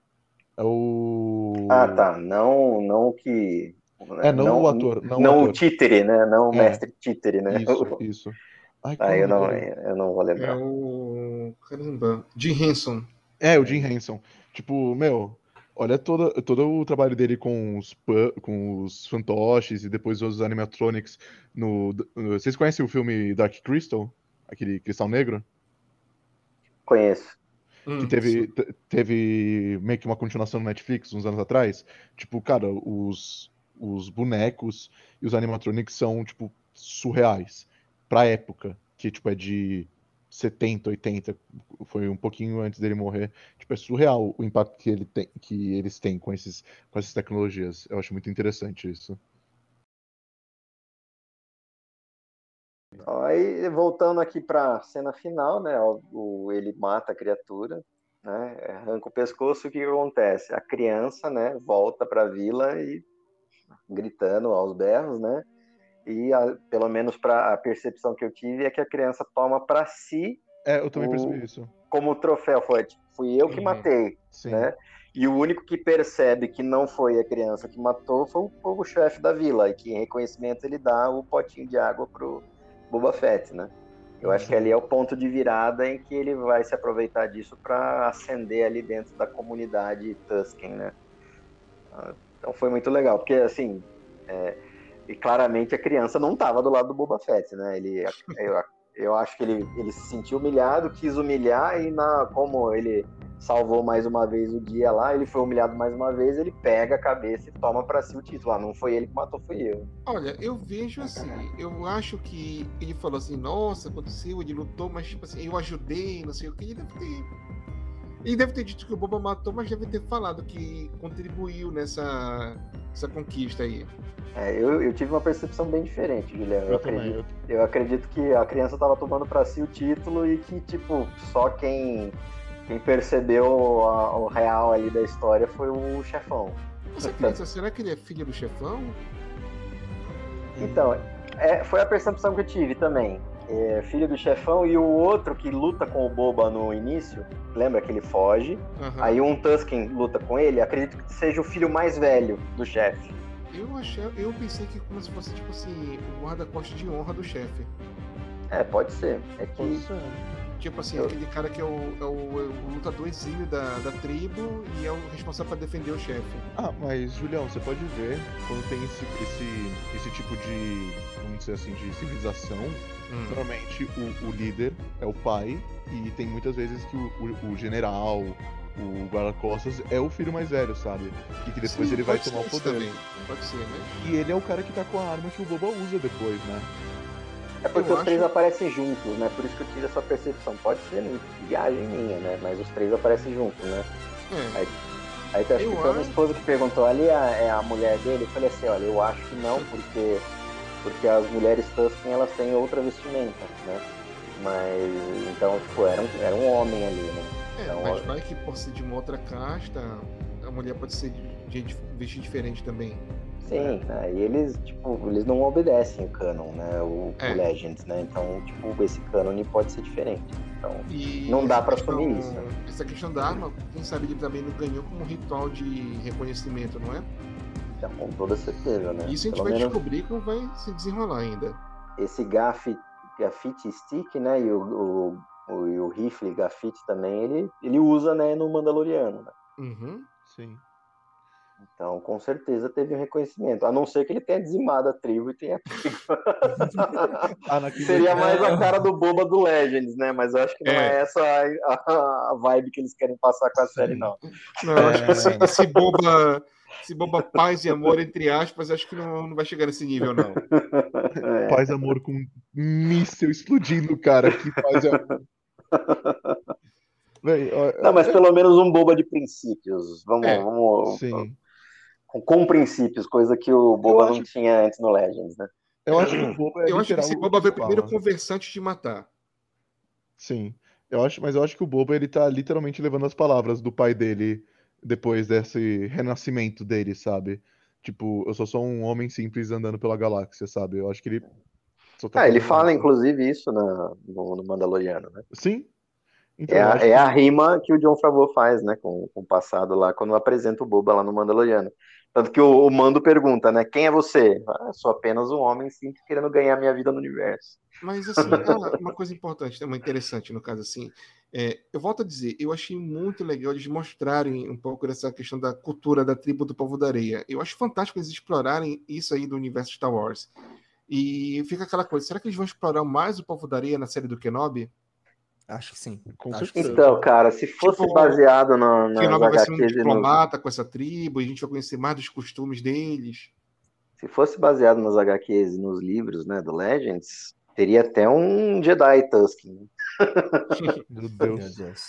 É o. Ah, tá. Não, não o que. É, não, o ator. Não, Não o o ator. títere, né? Não o É. mestre títere, né? Isso, [laughs] isso. Ai, Ah, é eu nome não, eu não vou É lembrar. o. Caramba. Jim Henson. É, o Jim Henson. Tipo, meu, olha toda, todo o trabalho dele com os, com os fantoches e depois os animatronics no, no- Vocês conhecem o filme Dark Crystal? Aquele Cristal Negro? Conheço. Que Hum, teve, sim. te- teve meio que uma continuação no Netflix uns anos atrás. Tipo, cara, os, os bonecos e os animatronics são, tipo, surreais. Pra época, que, tipo, é de 70, 80, foi um pouquinho antes dele morrer. Tipo, é surreal o impacto que, ele tem, que eles têm com, esses, com essas tecnologias. Eu acho muito interessante isso. Aí, voltando aqui pra cena final, né? O, ele mata a criatura, né? Arranca o pescoço, o que acontece? A criança, né? Volta pra vila e gritando aos berros, né? E a- pelo menos para a percepção que eu tive é que a criança toma pra si É, eu também O- percebi isso. como troféu. Foi, tipo, fui eu que Uhum. matei, Sim. né? E o único que percebe que não foi a criança que matou foi o, chefe da vila, e que em reconhecimento ele dá o potinho de água pro Boba Fett, né? Eu acho que ali é o ponto de virada em que ele vai se aproveitar disso para ascender ali dentro da comunidade Tusken, né? Ah, Então foi muito legal, porque assim, é, e claramente a criança não estava do lado do Boba Fett, né? Ele, eu, eu acho que ele, ele se sentiu humilhado, quis humilhar e na, como ele salvou mais uma vez o dia lá, ele foi humilhado mais uma vez, ele pega a cabeça e toma para si o título. Ah, não foi ele que matou, fui eu. Olha, eu vejo assim, eu acho que ele falou assim, nossa, aconteceu, ele lutou, mas tipo assim, eu ajudei, não sei o que, ele deve ter. Ele deve ter dito que o Boba matou, mas deve ter falado que contribuiu nessa essa conquista aí. É, eu, eu tive uma percepção bem diferente, Guilherme. Eu, Eu também. acredito, eu- eu acredito que a criança estava tomando para si o título e que, tipo, só quem Quem percebeu a- o real ali da história foi o chefão. Você pensa, será que ele é filho do chefão? Então, é, foi a percepção que eu tive também. É, filho do chefão e o outro que luta com o Boba no início, lembra que ele foge, Aham. aí um Tusken luta com ele, acredito que seja o filho mais velho do chefe. Eu achei, eu pensei que como se fosse tipo assim, o guarda-costas de honra do chefe. É, pode ser. É que ser. Tipo assim, Eu- aquele cara que é o, é o- é o lutador exímio da, da tribo e é o responsável pra defender o chefe. Ah, mas Julião, você pode ver quando tem esse, esse, esse tipo de, vamos dizer assim, de civilização, Hum. normalmente o, o líder é o pai e tem muitas vezes que o, o, o general, o guarda-costas é o filho mais velho, sabe? E que depois Sim, ele vai tomar o poder. Também. Pode ser, mas. E ele é o cara que tá com a arma que o Boba usa depois, né? É porque Eu os três acho- aparecem juntos, né? Por isso que eu tive essa percepção. Pode ser viagem minha, né? Mas os três aparecem juntos, né? É, Aí até acho Eu que foi a minha esposa que perguntou ali a, é a mulher dele. Eu falei assim, olha, eu acho que não, porque, porque as mulheres Tusken elas têm outra vestimenta, né? Mas então, tipo, era um, era um homem ali, né? é, Então, mas vai que por ser de uma outra casta, a mulher pode ser de de vestir diferente também. Sim, né? E eles, tipo, eles não obedecem o canon, né? O, É. Legends, né? Então, tipo, esse canon pode ser diferente. Então, E Não dá pra questão- assumir isso. Essa questão da arma, quem sabe ele também não ganhou como ritual de reconhecimento, não é? Já com toda certeza, né? Isso a gente Pelo vai menos descobrir como vai se desenrolar ainda. esse Gaff, Gaffit Stick, né? E o, o, o, e o rifle Gaffit também, ele, ele usa, né, no Mandaloriano, né? Uhum. Sim. Então, com certeza teve um reconhecimento. A não ser que ele tenha dizimado a tribo e tenha [laughs] Anakin [laughs] Seria mais a cara do boba do Legends, né? Mas eu acho que não é, É. essa a, a- vibe que eles querem passar com a série, não. Não, eu acho que É. esse, esse boba. Esse boba paz e amor, entre aspas, acho que não, não vai chegar nesse nível, não. [laughs] É. Paz amor com um míssel explodindo, cara. Que paz é amor. Véi, ó, Não, mas pelo menos um boba de princípios. Vamos, É, vamos Sim. com, com princípios, coisa que o boba Eu não acho- tinha antes no Legends, né? Eu acho que o Boba é Eu acho que esse o boba veio primeiro conversante de matar. Sim. Eu acho, mas eu acho que o Boba ele tá literalmente levando as palavras do pai dele depois desse renascimento dele, sabe? Tipo, eu sou só um homem simples andando pela galáxia, sabe? Eu acho que ele tá Ah, ele fala, isso. inclusive, isso na- no, no Mandaloriano, né? Sim. Então, É a, é que- a rima que o John Favreau faz, né, com, com o passado lá, quando apresenta o Boba lá no Mandaloriano. Tanto que o, o Mando pergunta, né, quem é você? Ah, sou apenas um homem simples querendo ganhar minha vida no universo. Mas, assim, ah, uma coisa importante, uma interessante no caso, assim, é, eu volto a dizer, eu achei muito legal eles mostrarem um pouco dessa questão da cultura da tribo do povo da areia. Eu acho fantástico eles explorarem isso aí do universo Star Wars. E fica aquela coisa, será que eles vão explorar mais o povo da areia na série do Kenobi? Acho que sim. Com Acho que certeza. sim. Então, cara, se fosse Tipo, baseado no, nas Kenobi vai ser um e no, diplomata com essa tribo, e a gente vai conhecer mais dos costumes deles. se fosse baseado nas HQs e nos livros, né, do Legends, teria até um Jedi Tusken. Meu [laughs] Meu Deus. Deus.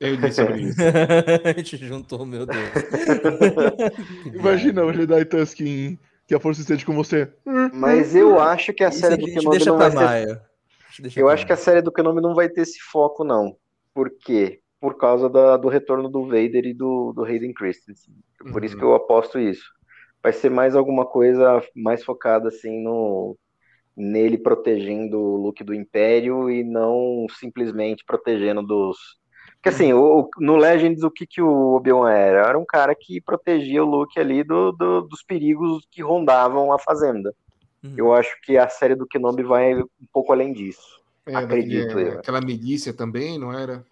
Eu li sobre [laughs] isso. a gente juntou, meu Deus. [laughs] Imagina o. Jedi Tusken que a força esteja com você. Mas eu acho que a Isso série do gente Kenobi não vai ser Maia. Deixa Eu pra acho que a série do Kenobi não vai ter esse foco, não. Por quê? Por causa da- do retorno do Vader e do, do Hayden Christensen. Por isso Uhum. que eu aposto isso. Vai ser mais alguma coisa mais focada assim no nele protegendo o Luke do Império e não simplesmente protegendo dos. Porque assim, o- o- no Legends, o que, que o Obi-Wan era? Era um cara que protegia o Luke ali do, do- dos perigos que rondavam a fazenda. Uhum. Eu acho que a série do Kenobi vai um pouco além disso. É, Acredito daquele- eu. Aquela milícia também, não era?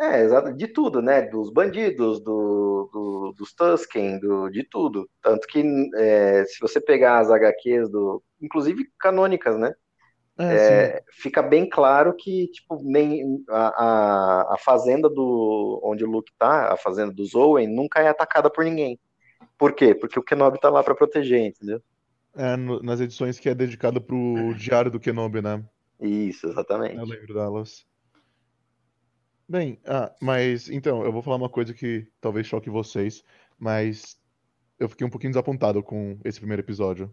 É, exato, de tudo, né? Dos bandidos, do, do- dos Tusken, do, de tudo. Tanto que é, se você pegar as HQs do. Inclusive canônicas, né? É, É, fica bem claro que, tipo, nem a, a, a fazenda do. onde o Luke tá, a fazenda dos Owen, nunca é atacada por ninguém. Por quê? Porque o Kenobi tá lá pra proteger, entendeu? É, no- nas edições que é dedicado pro Diário do Kenobi, né? Isso, exatamente. Eu lembro delas. Bem, ah, mas então, eu vou falar uma coisa que talvez choque vocês, mas eu fiquei um pouquinho desapontado com esse primeiro episódio.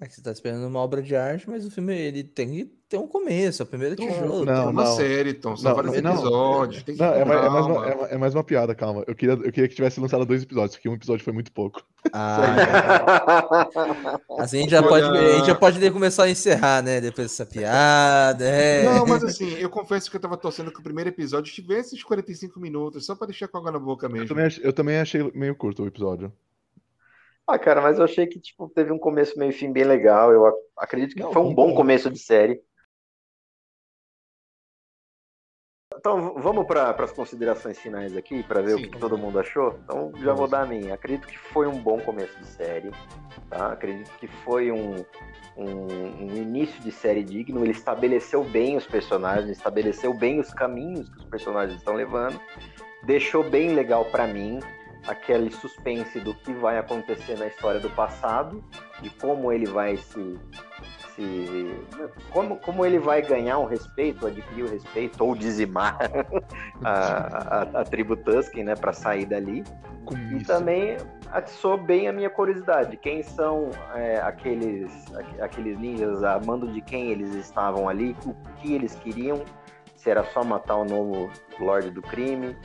É que você tá esperando uma obra de arte, mas o filme ele tem que ter um começo, é o primeiro tijolo. não, é uma não. série, Tom. São Não, vários não. episódios. tem que Não, é mais, é mais uma, é é mais uma piada, calma. Eu queria, eu queria que tivesse lançado dois episódios, porque um episódio foi muito pouco. Ah, [laughs] assim a gente já pode, a gente já pode começar a encerrar, né? Depois dessa piada. É. Não, mas assim, eu confesso que eu tava torcendo que o primeiro episódio tivesse uns 45 minutos, só pra deixar com água na boca Eu mesmo. também, ach- eu também achei meio curto o episódio. Ah, cara, mas eu achei que tipo, teve um começo, meio fim bem legal. Eu ac- acredito que Não, foi um bom começo de série. Então vamos para as considerações finais aqui, para ver Sim, o que todo mundo achou. Então já vou dar a minha. Acredito que foi um bom começo de série. Tá? Acredito que foi um, um, um início de série digno. Ele estabeleceu bem os personagens, estabeleceu bem os caminhos que os personagens estão levando. Deixou bem legal para mim aquele suspense do que vai acontecer na história do passado, de como ele vai se. se como, como ele vai ganhar um respeito, adquirir o respeito, ou dizimar [laughs] a, a, a tribo Tusken, né, para sair dali. Com E isso. também atiçou bem a minha curiosidade. Quem são é, aqueles, aqu- aqueles ninjas, a mando de quem eles estavam ali, o que eles queriam, se era só matar o novo Lorde do Crime.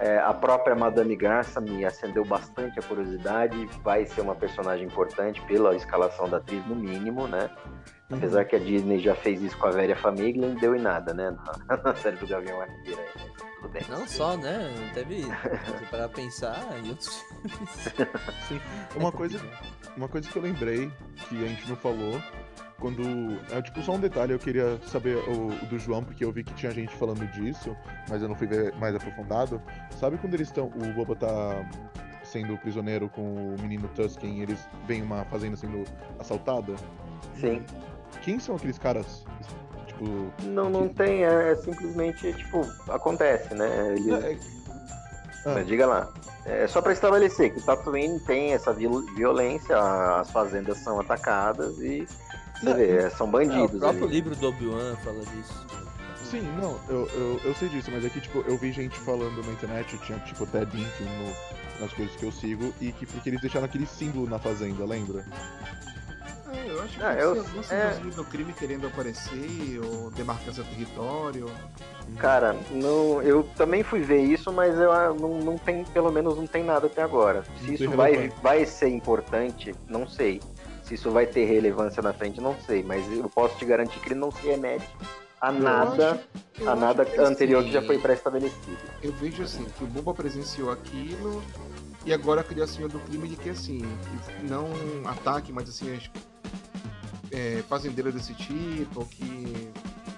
É, a própria Madame Garça me acendeu bastante a curiosidade, vai ser uma personagem importante pela escalação da atriz, no mínimo, né? Apesar que a Disney já fez isso com a velha família e não deu em nada, né? [laughs] Na, na série do Gavião Arqueiro aí, né? Tudo bem. Não só, né? Teve. Para pensar em outros filmes. [laughs] Sim. Uma coisa, uma coisa que eu lembrei, que a gente não falou, quando. É tipo só um detalhe, eu queria saber o, o do João, porque eu vi que tinha gente falando disso, mas eu não fui ver mais aprofundado. Sabe quando eles estão. O Boba tá sendo prisioneiro com o menino Tusken e eles veem uma fazenda sendo assaltada? Sim. Quem são aqueles caras? Tipo. Não, não tem, é, é simplesmente, tipo, acontece, né? Ele, É, é- Ah. Diga lá. É só para estabelecer que Tatooine tem essa viol- violência, as fazendas são atacadas e você vê, é, são É, o bandidos. próprio ali. livro do Obi-Wan fala disso. Sim, não, eu, eu, eu sei disso, mas é que, tipo, eu vi gente falando na internet, tinha, tipo, até link no- nas coisas que eu sigo, e que porque eles deixaram aquele símbolo na fazenda, lembra? É, eu acho que Ah, eu- algum é. do crime querendo aparecer, ou demarcar seu território. Cara, não, eu também fui ver isso, mas eu ah, não, não tem, pelo menos não tem nada até agora. Se isso vai, vai ser importante, não sei. Se isso vai ter relevância na frente, não sei. Mas eu posso te garantir que ele não se remete a nada, acho- eu a nada que, anterior que já assim, foi pré-estabelecido. Eu vejo assim, que o Boba presenciou aquilo e agora a criação do crime de que assim, não ataque, mas assim, as é, fazendeiras desse tipo, que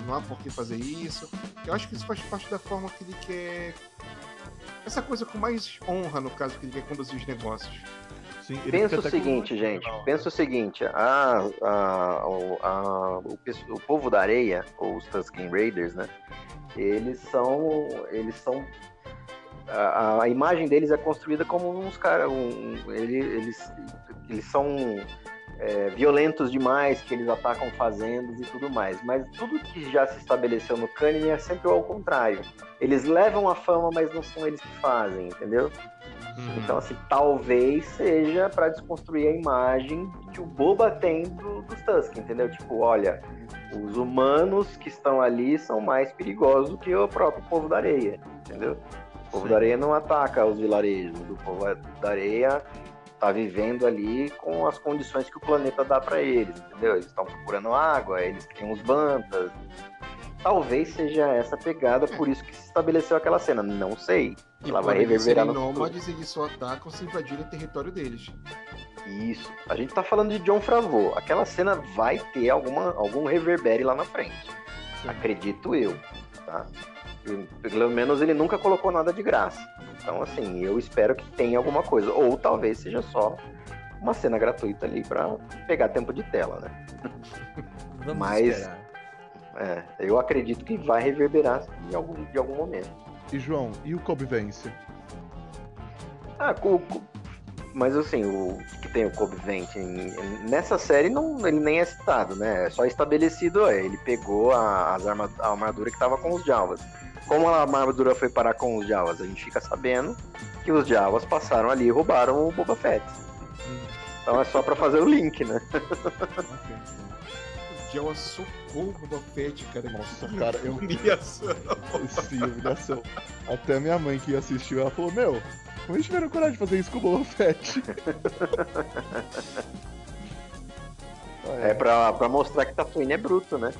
não há por que fazer isso. Eu acho que isso faz parte da forma que ele quer. Essa coisa com mais honra, no caso, que ele quer conduzir os negócios. Sim, Pensa o seguinte, gente. Pensa o seguinte. A, a- o- a- o, o povo da areia, ou os Tusken Raiders, né? Eles são. Eles são. A, imagem deles é construída como uns caras. Um, ele- eles, eles são é, violentos demais, que eles atacam fazendas e tudo mais. Mas tudo que já se estabeleceu no Cânone é sempre ao contrário. Eles levam a fama, mas não são eles que fazem, entendeu? Então, assim, talvez seja para desconstruir a imagem que o Boba tem do, dos Tusk, entendeu? Tipo, olha, os humanos que estão ali são mais perigosos do que o próprio povo da areia, entendeu? O povo Sim. da areia não ataca os vilarejos, o povo da areia tá vivendo ali com as condições que o planeta dá para eles, entendeu? Eles estão procurando água, eles criam os bantas. Talvez seja essa pegada, por isso que se estabeleceu aquela cena. Não sei. E Ela vai reverberar no futuro. nômades, eles só atacam se invadirem o território deles. Isso. A gente tá falando de John Favreau. Aquela cena vai ter alguma, algum reverbere lá na frente. Acredito eu, tá? Pelo menos ele nunca colocou nada de graça. Então, assim, eu espero que tenha alguma coisa. Ou talvez seja só uma cena gratuita ali pra pegar tempo de tela, né? [laughs] Vamos Mas- esperar. É, eu acredito que vai reverberar em algum, de algum momento. E João, e o Kobe Vence? Ah, co- mas assim, o que tem o Kobe Vent em- nessa série não, ele nem é citado, né? É só estabelecido, é, ele pegou a, as arma, a armadura que tava com os Javas. Como a armadura foi parar com os Javas, a gente fica sabendo que os Javas passaram ali e roubaram o Boba Fett. Então é só pra fazer o link, né? O Jawa socou o Boba Fett, cara. Nossa, cara, eu- humilhação. Sim, humilhação. Até minha mãe que assistiu, ela falou, meu, como eles tiveram coragem de fazer isso com o Boba Fett? Ah, É pra, pra mostrar que Tatooine é bruto, né?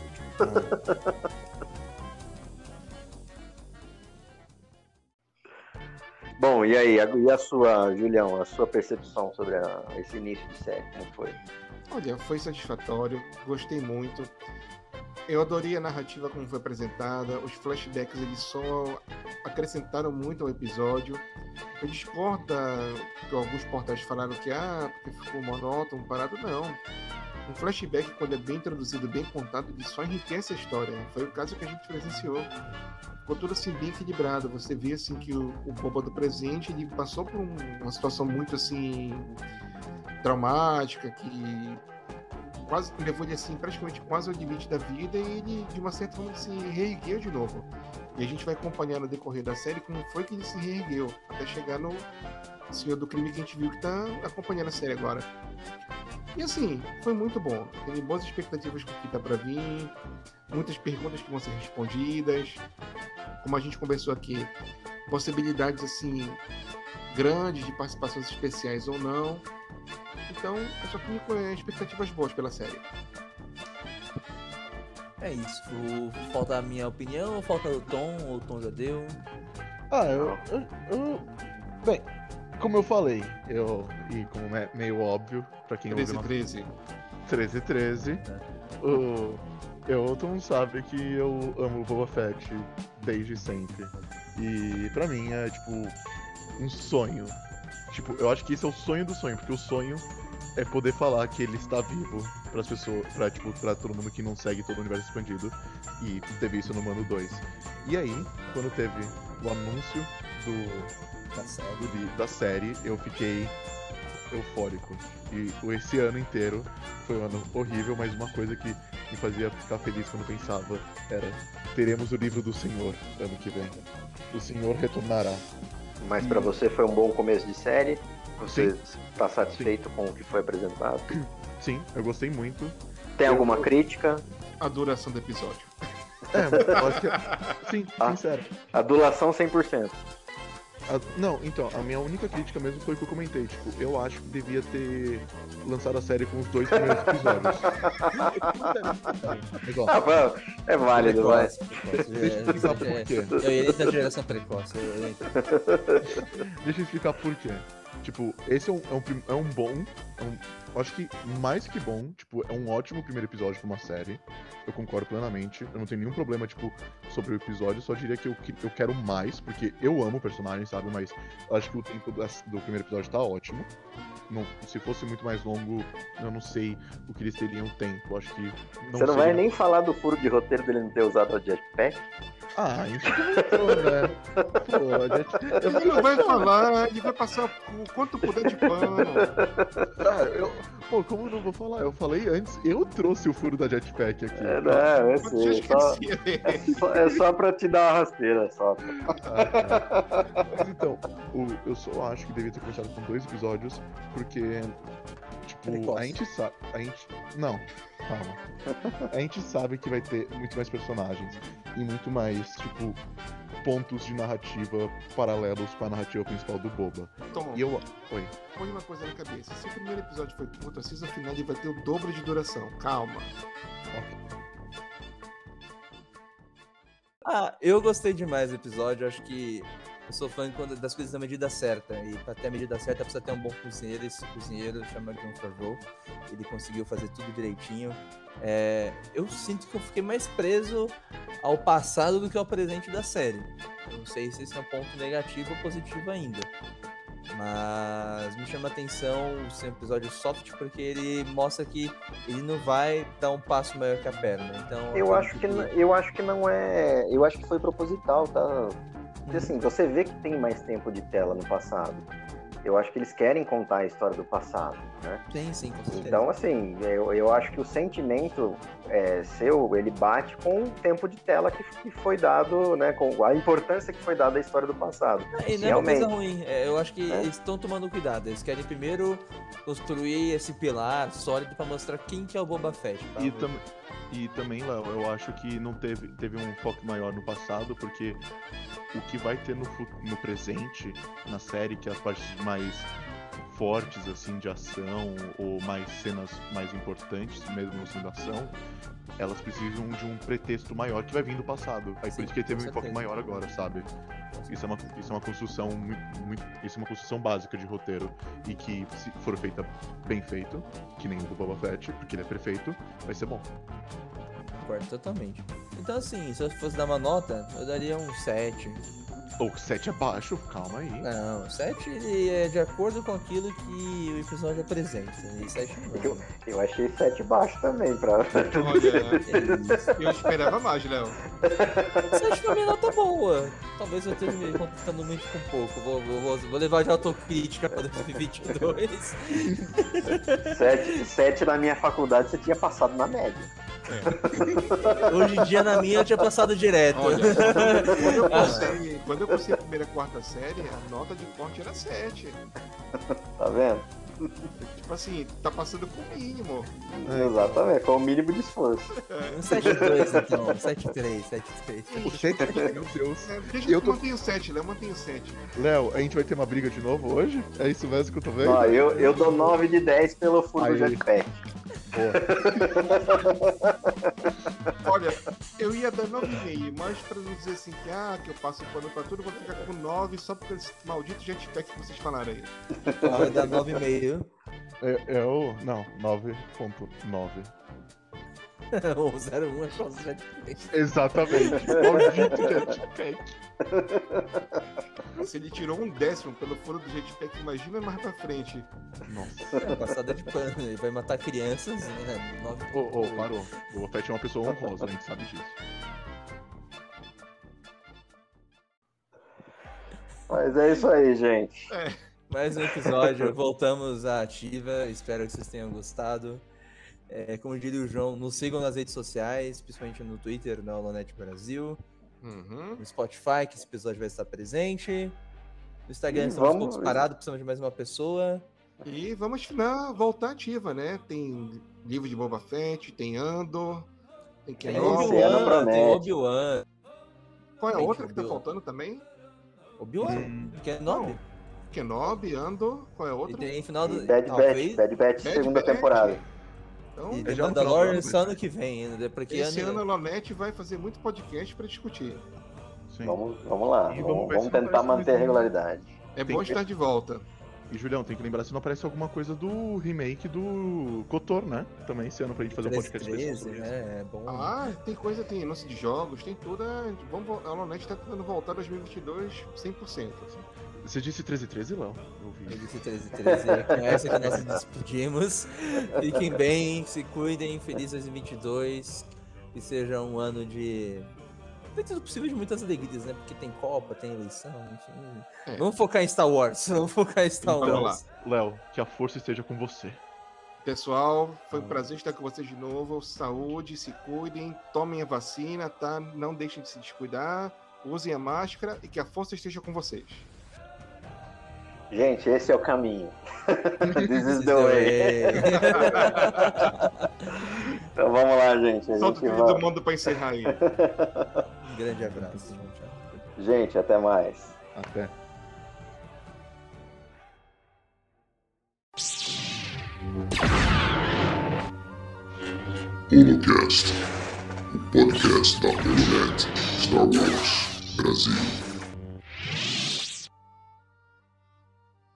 Bom, e aí, e a sua, Julião, a sua percepção sobre a- esse início de série, como foi? Olha, foi satisfatório, gostei muito. Eu adorei a narrativa como foi apresentada, os flashbacks eles só acrescentaram muito ao episódio. Eu discordo que alguns portais falaram que ah, porque ficou monótono, parado, não. Um flashback, quando é bem introduzido, bem contado, ele só enriquece a história. Foi o caso que a gente presenciou. Ficou tudo assim bem equilibrado. Você vê assim que o, o Boba do presente ele passou por um- uma situação muito assim traumática que quase levou ele assim praticamente quase ao limite da vida e ele de uma certa forma se reergueu de novo. E a gente vai acompanhar no decorrer da série como foi que ele se reergueu até chegar no Senhor do Crime que a gente viu que tá acompanhando a série agora. E assim, foi muito bom. Tem boas expectativas com o que tá pra vir, muitas perguntas que vão ser respondidas. Como a gente conversou aqui, possibilidades assim grandes de participações especiais ou não. Então, eu só tenho eh, expectativas boas pela série. É isso. Falta a minha opinião, ou falta o Tom, ou o Tom já deu. Ah, eu, eu, eu- Bem, como eu falei, eu. E como é meio óbvio, pra quem ouve 13 nosso 13. 13 13, o Elton sabe que eu amo o Boba Fett desde sempre. E pra mim é tipo um sonho. Tipo, eu acho que esse é o sonho do sonho, porque o sonho é poder falar que ele está vivo pras pessoas, pra, tipo, pra todo mundo que não segue todo o universo expandido e teve isso no Mano 2. E aí, quando teve o anúncio do Tá certo. do da série, eu fiquei eufórico. E esse ano inteiro foi um ano horrível, mas uma coisa que me fazia ficar feliz quando pensava era: teremos o livro do Senhor ano que vem. O Senhor retornará. Mas pra você foi um bom começo de série? Você Sim. está satisfeito com o que foi apresentado? Sim, eu gostei muito. Tem Eu- alguma crítica? A duração do episódio. É, eu acho que. Sim, Ah. sincero. Adulação 100%. A- não, então, a minha única crítica mesmo foi o que eu comentei. Tipo, eu acho que devia ter lançado a série com os dois primeiros episódios. Mas, ó, Ah, é válido, vai. Precoce, precoce. Deixa eu explicar por É, quê. Eu ia da geração precoce. eu entendo. Deixa eu explicar por quê. Tipo, esse é um, é um, é um bom. é um- acho que mais que bom, tipo, é um ótimo primeiro episódio pra uma série. Eu concordo plenamente. Eu não tenho nenhum problema, tipo, sobre o episódio. Só diria que eu, que- eu quero mais, porque eu amo o personagem, sabe? Mas eu acho que o tempo das- do primeiro episódio tá ótimo. Não, se fosse muito mais longo, eu não sei o que eles teriam tempo. Acho que. Não Você não vai nem falar do furo de roteiro dele não ter usado a jetpack? Ah, isso comentou, né? Pô, a gente... Ele não vai falar, ele vai passar o quanto puder de pano. Ah, eu... Pô, como eu não vou falar? Eu falei antes, eu trouxe o furo da jetpack aqui. É, não, eu Eu tinha sei. Só, é, só, é só pra te dar uma rasteira, só. Ah, tá. Mas então, o- eu só acho que devia ter começado com dois episódios, porque, tipo, a gente sabe. A gente. Não, calma. A gente sabe que vai ter muito mais personagens e muito mais, tipo, pontos de narrativa paralelos com a narrativa principal do Boba. Tom, E eu. Oi. põe uma coisa na cabeça. Se o primeiro episódio foi curto, assista o final ele vai ter o dobro de duração. Calma. Ah, eu gostei demais do episódio. Acho que eu sou fã quando- das coisas na medida certa. E pra ter a medida certa precisa ter um bom cozinheiro. Esse cozinheiro chama John Favreau. Ele conseguiu fazer tudo direitinho. É, eu sinto que eu fiquei mais preso ao passado do que ao presente da série. Não sei se esse é um ponto negativo ou positivo ainda. Mas me chama a atenção um episódio soft porque ele mostra que ele não vai dar um passo maior que a perna. Então, Eu acho que, n- eu acho que não é. Eu acho que foi proposital, tá? Porque assim, você vê que tem mais tempo de tela no passado. eu acho que eles querem contar a história do passado, né? Sim, sim, com certeza. Então, assim, eu, eu acho que o sentimento é, seu, ele bate com o tempo de tela que, que foi dado, né? Com a importância que foi dada à história do passado. E não é uma coisa Realmente. ruim. É, eu acho que É. eles estão tomando cuidado. Eles querem primeiro construir esse pilar sólido pra mostrar quem que é o Boba Fett. E, tam e também, Léo, eu acho que não teve, teve um foco maior no passado, porque o que vai ter no, no presente, na série, que é as partes mais fortes, assim, de ação, ou mais cenas mais importantes, mesmo sendo ação, elas precisam de um pretexto maior que vai vir do passado. Aí Sim, por isso que ele teve um enfoque maior agora, sabe? Isso é uma, isso é uma construção muito, muito- isso é uma construção básica de roteiro e que se for feita bem feito, que nem o do Boba Fett, porque ele é perfeito, vai ser bom. Concordo totalmente. Então, assim, se eu fosse dar uma nota, eu daria um 7. Ou 7 é baixo, calma aí. Não, 7 ele é de acordo com aquilo que o episódio apresenta. E 7 não. Eu achei sete baixo também, pra. Olha, [laughs] eu esperava mais, Léo. 7 pra mim é nota boa. Talvez eu esteja me contentando muito com pouco. Vou, vou, vou, vou levar de autocrítica pra 2022. sete, sete na minha faculdade você tinha passado na média. Hoje em dia, na minha, eu tinha passado direto. Olha, quando eu cursei, quando eu [laughs] cursei a primeira e quarta série, a nota de corte era 7. Tá vendo? Tipo assim, tá passando com o mínimo. Exatamente, com o mínimo de esforço. Um 7-2, então. 7-3, 7-3. O 7 meu Deus. É, deixa Eu eu tô- mantenho 7, Léo, mantenho 7. Léo, a gente vai ter uma briga de novo hoje? É isso mesmo que eu tô vendo? Ó, eu, eu dou 9 de 10 pelo furo do jetpack. [laughs] Olha, eu ia dar 9,5, mas pra não dizer assim que, ah, que eu passo pano pra tudo, eu vou ficar com 9 só porque esse maldito jetpack que vocês falaram aí. Vai dar 9,5. É, é o. Não, 9.9. [laughs] Ou 0,1 é só 7,3. Exatamente. Maldito jetpack. Se ele tirou um décimo pelo furo do jetpack, imagina mais pra frente. Nossa. É, passada de pano. Ele vai matar crianças, né? 9 Ô, ô, parou. O Boba Fett é uma pessoa honrosa, a gente sabe disso. Mas é isso aí, gente. Mais um episódio, voltamos à ativa. Espero que vocês tenham gostado. É, como diria o João, nos sigam nas redes sociais, principalmente no Twitter, na Holonet Brasil, Uhum. no Spotify, que esse episódio vai estar presente. No Instagram E estamos vamos- poucos parados, precisamos de mais uma pessoa. E vamos na voltar ativa, né? Tem livro de Boba Fett, tem Andor, tem Kenobi. tem Obi-Wan. Qual é a outra que tá faltando também? Obi-Wan? Kenobi? Não. Kenobi, Andor, qual é a E outra? tem final do. E Bad Batch, Bad Batch, segunda temporada. Então, E É The já no Mandalorian só ano que vem ainda, porque esse ano... ano a Lonete vai fazer muito podcast pra discutir. Sim. Vamos, vamos lá, E vamos, vamos tentar manter a regularidade. É Tem bom que- estar de volta. E Julião, tem que lembrar se não aparece alguma coisa do remake do Kotor, né? Também esse ano pra gente fazer um podcast especial 13, sobre isso. né? É bom. Ah, tem coisa, tem lance de jogos, tem tudo. é, Vamos, a Lonete tá tentando voltar 2022 100%. Assim. Você disse 1313, Léo? Eu Eu ouvi. disse 13, 13. É com essa que nós nos despedimos. Fiquem bem, se cuidem. Feliz 2022. Que seja um ano de. Dentro do possível de muitas alegrias, né? Porque tem Copa, tem eleição, enfim. É. Vamos focar em Star Wars. Vamos focar em Star Vamos Wars. Léo, que a força esteja com você. Pessoal, foi um prazer estar com vocês de novo. Saúde, se cuidem, tomem a vacina, tá? Não deixem de se descuidar, usem a máscara e que a força esteja com vocês. Gente, esse é o caminho. [laughs] This is the Então, way. [laughs] Então vamos lá, gente. A Solta o gente, vídeo do vai... mundo pra encerrar aí. Um grande abraço. Tchau. gente, até mais. Até. Holocast, o podcast da Holonet Star Wars Brasil.